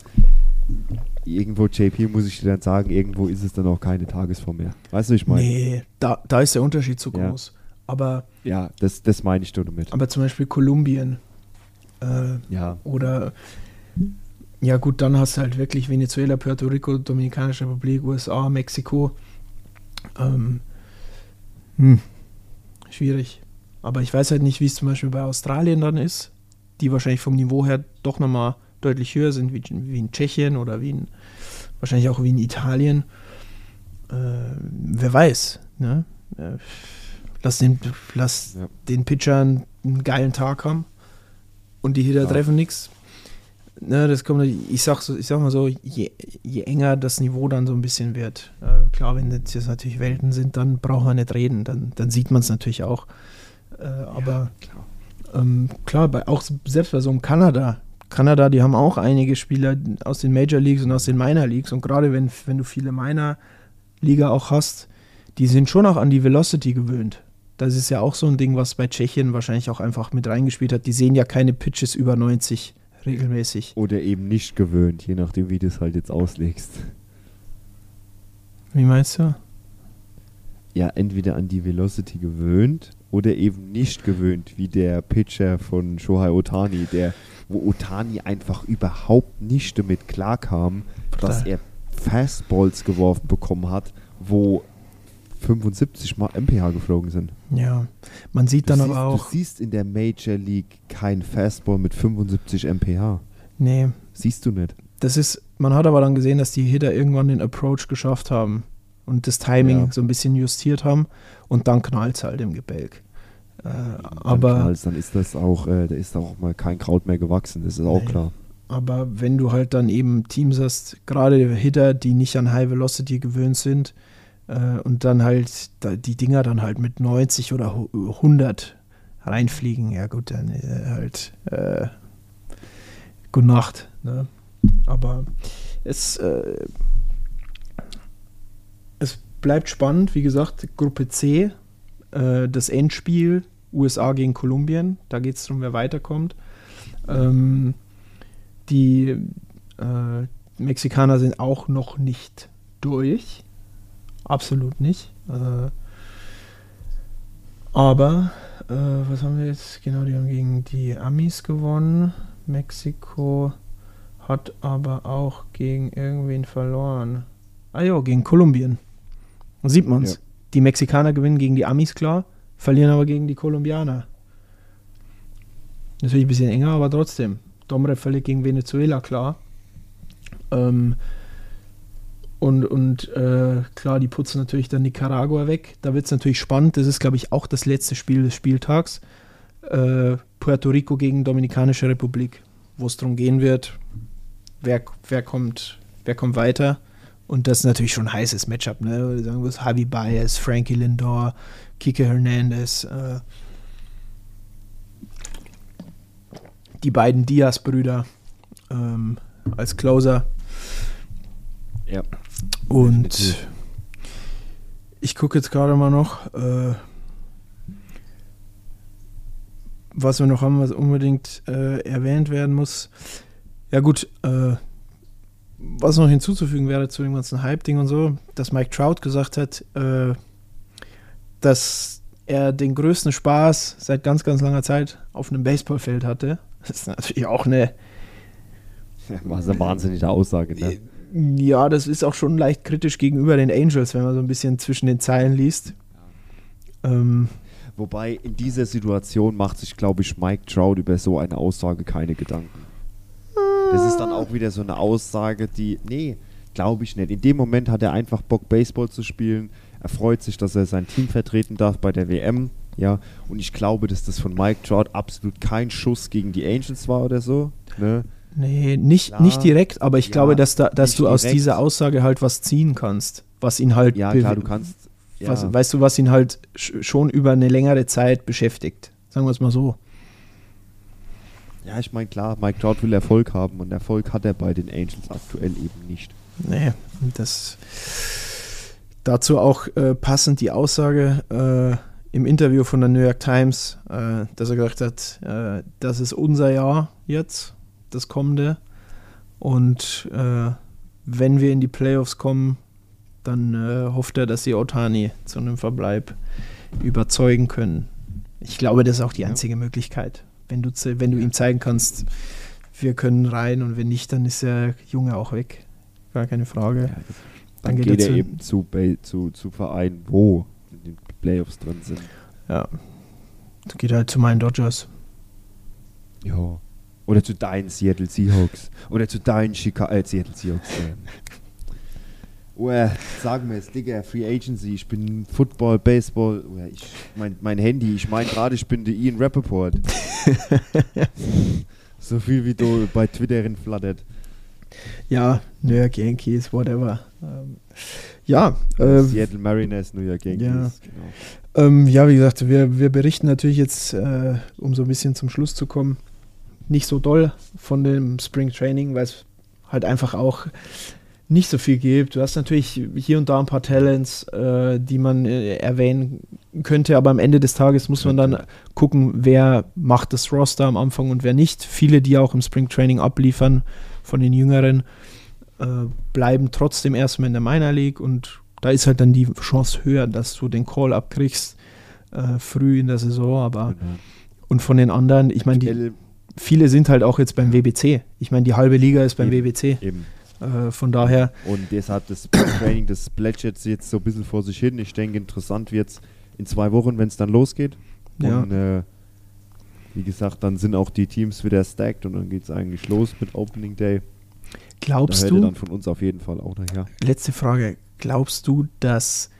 irgendwo, JP, muss ich dir dann sagen, irgendwo ist es dann auch keine Tagesform mehr. Weißt du, ich meine? Nee, da, da ist der Unterschied zu Ja. groß. Aber, Ja, das, das meine ich damit. aber zum Beispiel Kolumbien äh, Ja, oder ja gut, dann hast du halt wirklich Venezuela, Puerto Rico, Dominikanische Republik, USA, Mexiko. Ähm, hm, schwierig. Aber ich weiß halt nicht, wie es zum Beispiel bei Australien dann ist, die wahrscheinlich vom Niveau her doch nochmal deutlich höher sind, wie, wie in Tschechien oder wie in, wahrscheinlich auch wie in Italien. Äh, wer weiß, ne? Äh, lass den, lass Ja. den Pitchern einen geilen Tag haben und die Hitter Ja. treffen nichts. Ne, das kommt, ich sag, so, ich sag mal so, je, je enger das Niveau dann so ein bisschen wird, äh, klar, wenn das jetzt natürlich Welten sind, dann braucht man nicht reden, dann, dann sieht man es natürlich auch. Äh, aber klar. ähm, klar, bei, auch selbst bei so einem Kanada, Kanada, die haben auch einige Spieler aus den Major Leagues und aus den Minor Leagues und gerade wenn, wenn du viele Minor Liga auch hast, die sind schon auch an die Velocity gewöhnt. Das ist ja auch so ein Ding, was bei Tschechien wahrscheinlich auch einfach mit reingespielt hat. Die sehen ja keine Pitches über 90 regelmäßig. Oder eben nicht gewöhnt, je nachdem, wie du es halt jetzt auslegst. Wie meinst du? Ja, entweder an die Velocity gewöhnt oder eben nicht gewöhnt, wie der Pitcher von Shohei Otani, der, wo Otani einfach überhaupt nicht damit klarkam, dass er Fastballs geworfen bekommen hat, wo 75 Mal MPH geflogen sind. Ja, man sieht Du dann siehst, aber auch, Du siehst in der Major League kein Fastball mit 75 MPH. nee, Siehst du nicht. das ist, man hat aber dann gesehen, dass die Hitter irgendwann den Approach geschafft haben und das Timing Ja. so ein bisschen justiert haben und dann knallt es halt im Gebälk. Äh, Dann aber, dann ist das auch, äh, da ist auch mal kein Kraut mehr gewachsen, das ist auch Nee. klar. aber wenn du halt dann eben Teams hast, gerade Hitter, die nicht an High Velocity gewöhnt sind und dann halt die Dinger dann halt mit 90 oder hu- 100 reinfliegen, ja gut, dann äh, halt äh, gute Nacht. Ne? Aber es, äh, es bleibt spannend, wie gesagt, Gruppe C, äh, das Endspiel USA gegen Kolumbien, da geht es darum, wer weiterkommt. Ähm, die äh, Mexikaner sind auch noch nicht durch. Absolut nicht. Äh, aber, äh, was haben wir jetzt? Genau, die haben gegen die Amis gewonnen. Mexiko hat aber auch gegen irgendwen verloren. Ah ja, gegen Kolumbien. Da sieht man's. Ja. Die Mexikaner gewinnen gegen die Amis, klar, verlieren aber gegen die Kolumbianer. Natürlich ein bisschen enger, aber trotzdem. Domre verliert gegen Venezuela, klar. Ähm, und und äh, klar, die putzen natürlich dann Nicaragua weg. Da wird es natürlich spannend. Das ist, glaube ich, auch das letzte Spiel des Spieltags. Äh, Puerto Rico gegen Dominikanische Republik, wo es darum gehen wird, wer, wer, kommt, wer kommt weiter. Und das ist natürlich schon ein heißes Matchup. Ne? Sagen wir Javi Baez, Frankie Lindor, Kike Hernandez. Äh, die beiden Diaz-Brüder ähm, als Closer. Ja. Und Definitiv. ich gucke jetzt gerade mal noch, äh, was wir noch haben, was unbedingt äh, erwähnt werden muss. Ja gut, äh, was noch hinzuzufügen wäre zu dem ganzen Hype-Ding und so, dass Mike Trout gesagt hat, äh, dass er den größten Spaß seit ganz, ganz langer Zeit auf einem Baseballfeld hatte. Das ist natürlich auch eine, War eine wahnsinnige Aussage, ne? Ja, das ist auch schon leicht kritisch gegenüber den Angels, wenn man so ein bisschen zwischen den Zeilen liest. Ähm, Wobei in dieser Situation macht sich, glaube ich, Mike Trout über so eine Aussage keine Gedanken. Das ist dann auch wieder so eine Aussage, die, nee, glaube ich nicht. In dem Moment hat er einfach Bock, Baseball zu spielen. Er freut sich, dass er sein Team vertreten darf bei der WM. Ja, und ich glaube, dass das von Mike Trout absolut kein Schuss gegen die Angels war oder so. Ne? Nee, nicht, Klar. nicht direkt, aber ich Ja, glaube, dass, da, dass du aus direkt. dieser Aussage halt was ziehen kannst, was ihn halt, Ja, klar, du kannst. Ja, was, weißt du, was ihn halt sch schon über eine längere Zeit beschäftigt. Sagen wir es mal so. ja, ich meine, klar, Mike Trout will Erfolg haben und Erfolg hat er bei den Angels aktuell eben nicht. Nee, das dazu auch äh, passend die Aussage äh, im Interview von der New York Times, äh, dass er gesagt hat, äh, das ist unser Jahr jetzt, das kommende. Und äh, wenn wir in die Playoffs kommen, dann äh, hofft er, dass sie Otani zu einem Verbleib überzeugen können. Ich glaube, das ist auch die einzige Möglichkeit. Wenn du, wenn du ihm zeigen kannst, wir können rein und wenn nicht, dann ist der Junge auch weg. Gar keine Frage. Ja, Dann dann geht geht, er zu- eben zu, zu, zu Vereinen, wo die Playoffs drin sind. Ja. Dann geht er halt zu meinen Dodgers. Ja. Oder zu deinen Seattle Seahawks. Oder zu deinen Chicago äh, Seattle Seahawks. Äh. Sagen wir es, Digga, Free Agency, ich bin Football, Baseball, uah, ich, mein, mein Handy, ich meine gerade, ich bin der Ian Rappaport. so viel wie du bei Twitter flattert. Ja, New York Yankees, whatever. Ähm, ja, äh, Seattle Mariners, New York Yankees. ja. Genau. Ähm, ja, wie gesagt, wir, wir berichten natürlich jetzt, äh, um so ein bisschen zum Schluss zu kommen, nicht so doll von dem Spring Training, weil es halt einfach auch nicht so viel gibt. Du hast natürlich hier und da ein paar Talents, äh, die man äh, erwähnen könnte, aber am Ende des Tages muss man dann gucken, wer macht das Roster am Anfang und wer nicht. Viele, die auch im Spring Training abliefern von den Jüngeren, äh, bleiben trotzdem erstmal in der Minor League und da ist halt dann die Chance höher, dass du den Call abkriegst äh, früh in der Saison, aber Genau. und von den anderen, ich meine, die- viele sind halt auch jetzt beim WBC. Ich meine, die halbe Liga ist beim Eben. WBC. Eben. Äh, von daher, Und deshalb das Training, das plätschert jetzt so ein bisschen vor sich hin. Ich denke, interessant wird es in zwei Wochen, wenn es dann losgeht. Ja. Und äh, wie gesagt, dann sind auch die Teams wieder stacked und dann geht es eigentlich los mit Opening Day. Da glaubst ihr du, dann von uns auf jeden Fall auch nachher. letzte Frage, glaubst du, dass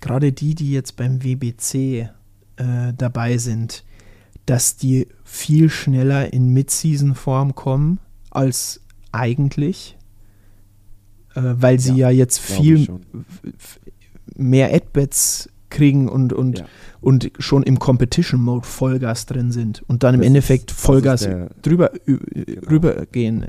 gerade die, die jetzt beim WBC äh, dabei sind, dass die viel schneller in Mid-Season-Form kommen als eigentlich? Äh, weil sie ja, Ja, jetzt viel mehr Ad-Bats kriegen und, und, Ja. und schon im Competition-Mode Vollgas drin sind und dann im Das Endeffekt ist- Vollgas der- drüber Genau. rübergehen.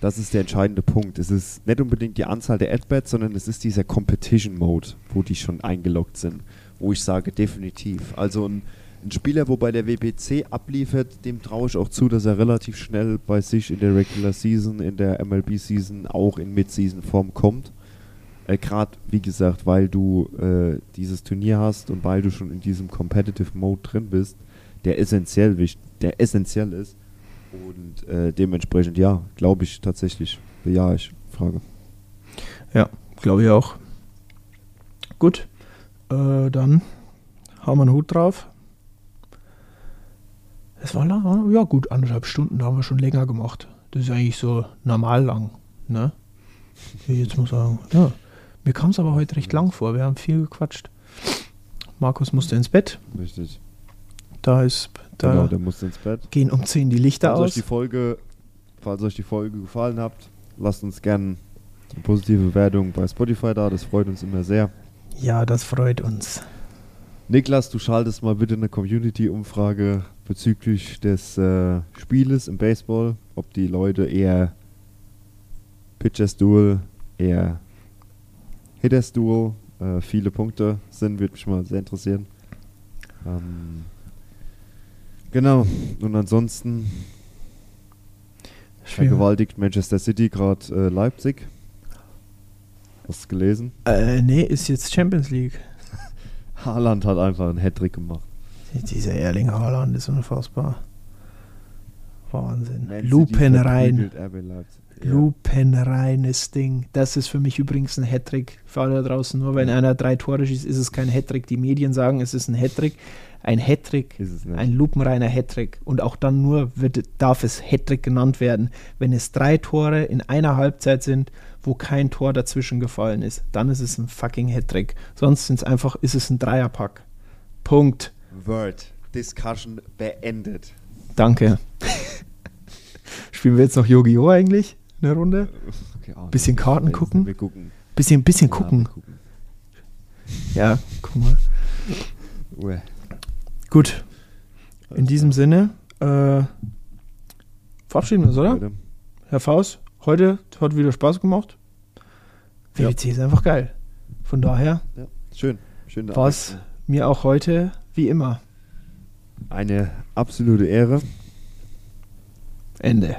Das ist der entscheidende Punkt. Es ist nicht unbedingt die Anzahl der Ad-Bats, sondern es ist dieser Competition-Mode, wo die schon eingeloggt sind. Wo ich sage, definitiv. Also ein, ein Spieler, wo bei der WBC abliefert, dem traue ich auch zu, dass er relativ schnell bei sich in der Regular Season, in der MLB-Season, auch in Mid-Season-Form kommt. Äh, Gerade, wie gesagt, weil du äh, dieses Turnier hast und weil du schon in diesem Competitive Mode drin bist, der essentiell, der essentiell ist. Und äh, dementsprechend, ja, glaube ich tatsächlich, bejahe ich. Frage. Ja, glaube ich auch. Gut, äh, dann haben wir einen Hut drauf. Es war lang, ja gut, anderthalb Stunden, da haben wir schon länger gemacht. Das ist eigentlich so normal lang, ne? Ich jetzt mal sagen. Ja. Mir kam es aber heute recht lang vor, wir haben viel gequatscht. Markus musste ins Bett, Richtig. da ist, da genau, der muss ins Bett. gehen um 10 die Lichter Falls euch aus. die Folge, falls euch die Folge gefallen hat, lasst uns gerne eine positive Bewertung bei Spotify da, das freut uns immer sehr. Ja, das freut uns. Niklas, du schaltest mal bitte eine Community-Umfrage bezüglich des äh, Spieles im Baseball, ob die Leute eher Pitchers Duel, eher Hitters Duel, äh, viele Punkte sind, würde mich mal sehr interessieren. Ähm, genau, und ansonsten vergewaltigt Manchester City gerade äh, Leipzig. Hast du gelesen? Äh, nee, ist jetzt Champions League. Haaland hat einfach einen Hattrick gemacht. Dieser Erling Haaland ist unfassbar. Wahnsinn. Man City Lupenrein. Ja. Lupenreines Ding. Das ist für mich übrigens ein Hattrick. Für alle da draußen, nur wenn einer drei Tore schießt, ist es kein Hattrick. Die Medien sagen, es ist ein Hattrick. Ein Hattrick, ein lupenreiner Hattrick. Und auch dann nur wird, darf es Hattrick genannt werden, wenn es drei Tore in einer Halbzeit sind, wo kein Tor dazwischen gefallen ist. Dann ist es ein fucking Hattrick. Sonst sind's einfach, ist es ein Dreierpack. Punkt. Word. Discussion beendet. Danke. Spielen wir jetzt noch Yu-Gi-Oh! eigentlich? Eine Runde? Okay, ah, Bisschen Karten gucken? Wir gucken. Bisschen, bisschen Ja, gucken. gucken. Ja, guck mal. Uäh. Gut. In diesem Sinne, äh, verabschieden wir uns, oder? Leute. Herr Faust, heute hat wieder Spaß gemacht. Ja. WWC ist einfach geil. Von daher Ja, schön. Schön. war es mir auch heute wie immer. Eine absolute Ehre. Ende.